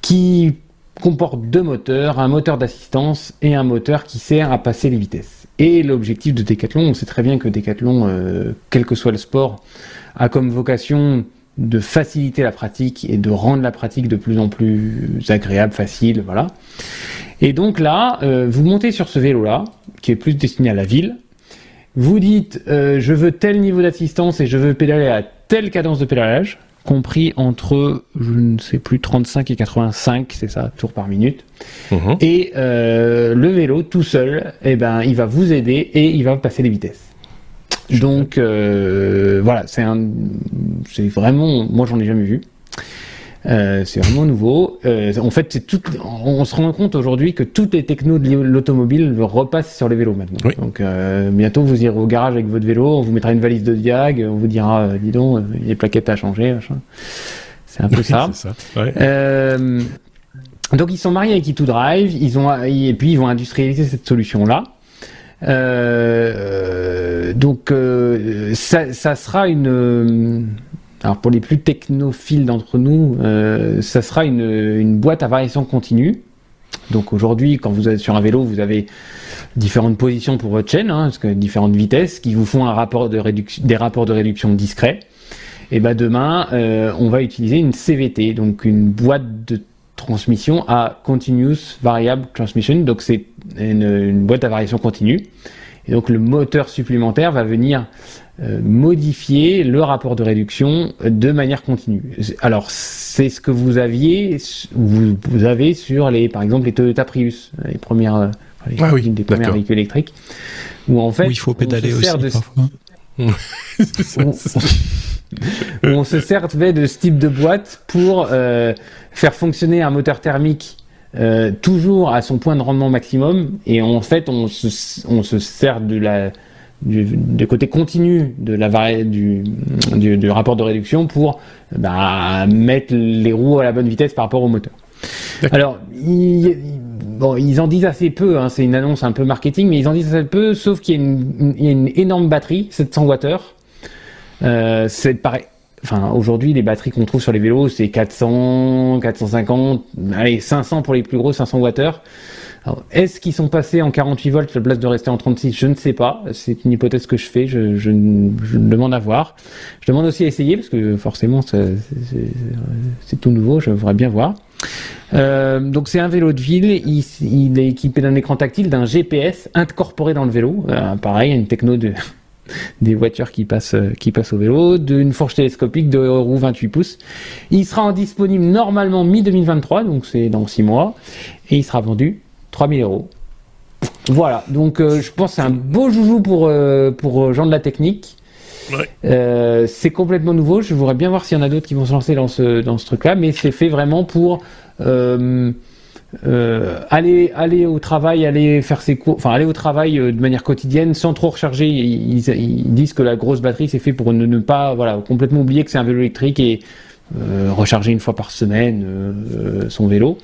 qui comporte deux moteurs, un moteur d'assistance et un moteur qui sert à passer les vitesses. Et l'objectif de Decathlon, on sait très bien que Decathlon, euh, quel que soit le sport, a comme vocation de faciliter la pratique et de rendre la pratique de plus en plus agréable, facile, voilà. Et donc là, euh, vous montez sur ce vélo-là, qui est plus destiné à la ville. Vous dites, euh, je veux tel niveau d'assistance et je veux pédaler à telle cadence de pédalage, compris entre, je ne sais plus, 35 et 85, c'est ça, tours par minute. Mhm. Et euh, le vélo, tout seul, eh ben, il va vous aider et il va passer les vitesses. Donc voilà, c'est un, c'est vraiment, moi j'en ai jamais vu. Euh, c'est vraiment nouveau. Euh, en fait, c'est tout, on, se rend compte aujourd'hui que toutes les technos de l'automobile repassent sur les vélos maintenant. Donc euh, bientôt, vous irez au garage avec votre vélo, on vous mettra une valise de diag, on vous dira, dis donc, les plaquettes à changer. C'est un peu ça. ça. Ouais. donc ils sont mariés avec E2Drive, ils ont et puis ils vont industrialiser cette solution là. Euh, donc ça, ça, sera une alors pour les plus technophiles d'entre nous, euh, ça sera une, boîte à variation continue. Donc aujourd'hui, quand vous êtes sur un vélo, vous avez différentes positions pour votre chaîne, hein, parce que différentes vitesses qui vous font des rapports de réduction discrets. Et ben demain, euh, on va utiliser une CVT, donc une boîte de transmission à Continuous Variable Transmission. Donc c'est une, boîte à variation continue. Et donc le moteur supplémentaire va venir euh, modifier le rapport de réduction de manière continue. Alors c'est ce que vous aviez, vous, vous, avez sur les, par exemple les Toyota Prius, les premières, les, ah oui, des premiers véhicules électriques, où en fait où il faut pédaler aussi de, parfois. on, où on se servait de ce type de boîte pour euh, faire fonctionner un moteur thermique euh, toujours à son point de rendement maximum et en fait on se, on se sert de la du, du, côté continu de la du, du, du, rapport de réduction pour bah, mettre les roues à la bonne vitesse par rapport au moteur. Alors, ils, bon, ils en disent assez peu, hein, c'est une annonce un peu marketing, mais ils en disent assez peu, sauf qu'il y, y, a une énorme batterie, 700 Wh. Euh, c'est pareil. Enfin, aujourd'hui, les batteries qu'on trouve sur les vélos, c'est 400, 450, allez, 500 pour les plus gros, 500 Wh. Est-ce qu'ils sont passés en 48 volts à la place de rester en 36 Je ne sais pas. C'est une hypothèse que je fais. Je, demande à voir. Je demande aussi à essayer parce que forcément c'est tout nouveau. Je voudrais bien voir. Euh, donc c'est un vélo de ville. Il, il est équipé d'un écran tactile, d'un GPS incorporé dans le vélo. Euh, pareil, une techno de des voitures qui passent, qui passent au vélo, d'une fourche télescopique de roue 28 pouces. Il sera disponible normalement mi-2023, donc c'est dans 6 mois, et il sera vendu 3000 euros. Voilà, donc euh, je pense que c'est un beau joujou pour, euh, pour gens de la technique. Ouais. Euh, c'est complètement nouveau. Je voudrais bien voir s'il y en a d'autres qui vont se lancer dans ce, dans ce truc-là, mais c'est fait vraiment pour euh, aller, aller au travail, aller faire ses cours, enfin aller au travail de manière quotidienne sans trop recharger. Ils, disent que la grosse batterie c'est fait pour ne, pas voilà complètement oublier que c'est un vélo électrique et recharger une fois par semaine son vélo.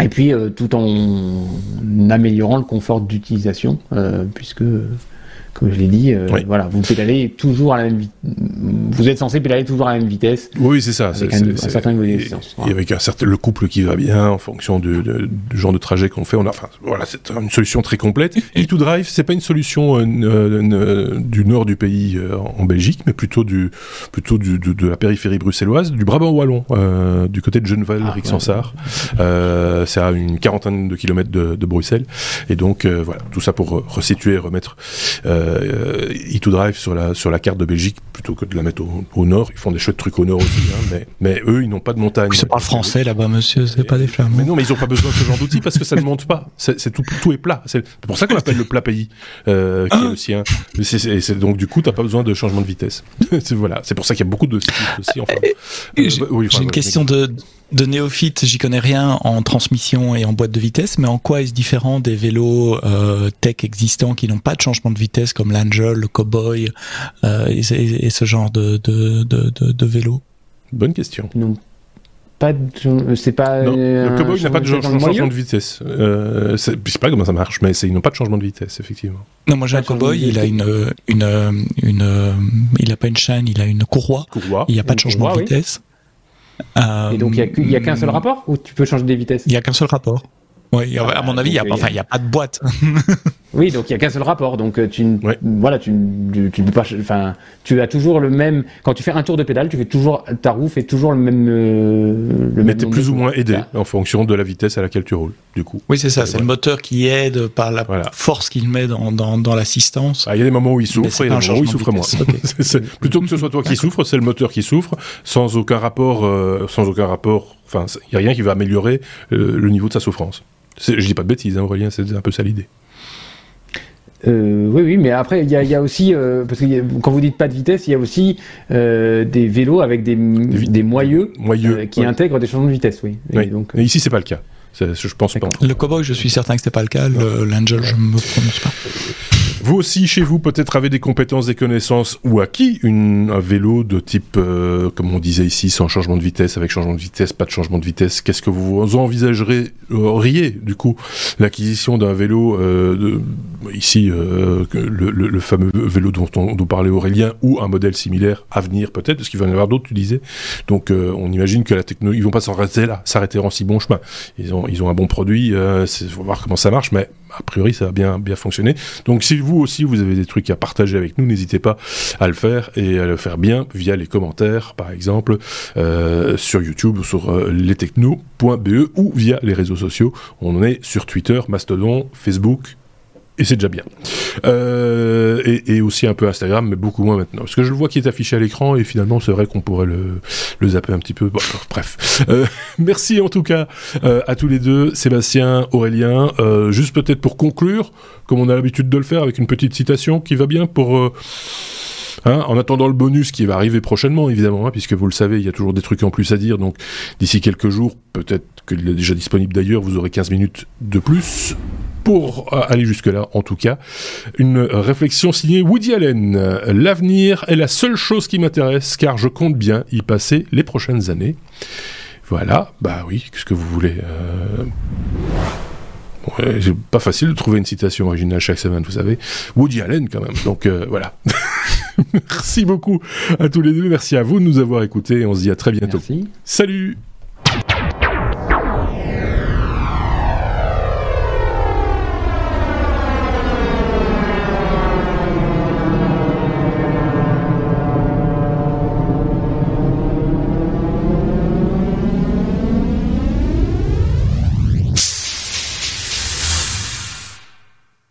Et puis euh, tout en améliorant le confort d'utilisation, euh, puisque, comme je l'ai dit, euh, Oui. voilà, vous pédalez toujours à la même vitesse. Vous êtes censé pédaler toujours à la même vitesse. Oui, c'est ça. Avec c'est- un, un certain niveau et-. Et avec un certain, le couple qui va bien en fonction du, de- du genre de trajet qu'on fait. On a, enfin, voilà, c'est une solution très complète. E2Drive, c'est pas une solution euh, euh, euh, du nord du pays euh, en Belgique, mais plutôt du, plutôt du, de, de la périphérie bruxelloise, du Brabant wallon, euh, du côté de Genneval, Ah, Rixensart. Euh, c'est à une quarantaine de kilomètres de, de Bruxelles. Et donc, euh, voilà, tout ça pour resituer, remettre euh, E2Drive sur la, sur la carte de Belgique plutôt que de la mettre au, au nord. Ils font des chouettes trucs au nord aussi, hein, mais, mais eux, ils n'ont pas de montagne. C'est pas français là-bas, monsieur, c'est pas des flammes. Mais non, mais ils ont pas besoin de ce genre d'outils parce que ça ne monte pas. C'est tout, tout est plat. C'est pour ça qu'on appelle le plat pays, euh, qui est le sien. C'est- c'est- c'est- donc du coup, t'as pas besoin de changement de vitesse. C'est- voilà, c'est pour ça qu'il y a beaucoup de cyclistes aussi. Enfin, euh, J'ai oui, enfin, j'ai une ouais, question de, de néophyte, j'y connais rien en transmission et en boîte de vitesse, mais en quoi est-ce différent des vélos euh, tech existants qui n'ont pas de changement de vitesse comme l'Angel, le Cowboy euh, et, ce- et ce genre de, de, de, de, de vélos? Bonne question. Non, pas de, c'est pas. Non, euh, le cowboy n'a pas de changement de vitesse. Euh, c'est- je sais pas comment ça marche, mais c'est- ils n'ont pas de changement de vitesse, effectivement. Non, moi j'ai Pas un Cowboy, il a une, une, une, une, il a pas une chaîne, il a une courroie, Courroie. il n'y a pas de changement courroie, de vitesse. Euh, Et donc il y a qu'un seul rapport ou tu peux changer des vitesses? Il y a qu'un seul rapport. Oui, à mon avis, il y a, enfin, pas de boîte. Oui, donc il y a qu'un seul rapport. Donc euh, tu, ne- Ouais. voilà, tu, tu, tu ne peux pas, enfin, tu as toujours le même. Quand tu fais un tour de pédale, tu fais toujours ta roue fait toujours le même. euh, le Mais t'es nombre plus ou moins aidé en fonction de la vitesse à laquelle tu roules, du coup. Oui, c'est ça, c'est Ouais. le moteur qui aide par la Voilà. force qu'il met dans, dans, dans l'assistance. Ah, Il y a des moments où il souffre et il y pas a un des moments où il souffre moins. C'est- plutôt que ce soit toi qui souffre, c'est le moteur qui souffre, sans aucun rapport, euh, sans aucun rapport. Enfin, il y a rien qui va améliorer euh, le niveau de sa souffrance. Je dis pas de bêtises, hein, Aurélien, c'est un peu ça l'idée. Euh, oui, oui, mais après il y a, il y a aussi euh, parce que a- quand vous dites pas de vitesse, il y a aussi euh, des vélos avec des, des moyeux Moyeux. euh, qui ouais. intègrent des changements de vitesse, oui. Et Oui. donc, ici, c'est pas le cas. Je pense pas. Le cowboy, je suis certain que c'est pas le cas. L'angel, je me prononce pas. Vous aussi, chez vous, peut-être avez des compétences, des connaissances ou acquis un vélo de type, euh, comme on disait ici, sans changement de vitesse, avec changement de vitesse, pas de changement de vitesse. Qu'est-ce que vous envisagerez, du coup, l'acquisition d'un vélo, euh, ici, euh, le, fameux vélo dont on parlait Aurélien, ou un modèle similaire à venir peut-être, parce qu'il va y en avoir d'autres, tu disais. Donc, on imagine que la technologie, ils vont pas s'arrêter là, s'arrêter en si bon chemin. Ils ont, ils ont un bon produit, il faut voir comment ça marche, mais a priori, ça a bien, bien fonctionné. Donc, si vous aussi, vous avez des trucs à partager avec nous, n'hésitez pas à le faire et à le faire bien via les commentaires, par exemple, euh, sur YouTube ou sur euh, lestechno.be ou via les réseaux sociaux. On est sur Twitter, Mastodon, Facebook, et c'est déjà bien. Euh, et, aussi un peu Instagram, mais beaucoup moins maintenant. Parce que je le vois qui est affiché à l'écran, et finalement, c'est vrai qu'on pourrait le, le, zapper un petit peu. Bref. Euh, merci en tout cas euh, à tous les deux, Sébastien, Aurélien. juste peut-être pour conclure, comme on a l'habitude de le faire, avec une petite citation qui va bien pour... Hein, en attendant le bonus qui va arriver prochainement, évidemment, hein, puisque vous le savez, il y a toujours des trucs en plus à dire. Donc, d'ici quelques jours, peut-être qu'il est déjà disponible d'ailleurs, vous aurez 15 minutes de plus pour euh, aller jusque-là, en tout cas. Une réflexion signée Woody Allen. L'avenir est la seule chose qui m'intéresse, car je compte bien y passer les prochaines années. Voilà, bah oui, qu'est-ce que vous voulez euh... c'est pas facile de trouver une citation originale chaque semaine, vous savez. Woody Allen, quand même. Donc euh, voilà. merci beaucoup à tous les deux. Merci à vous de nous avoir écoutés. On se dit à très bientôt. Merci. Salut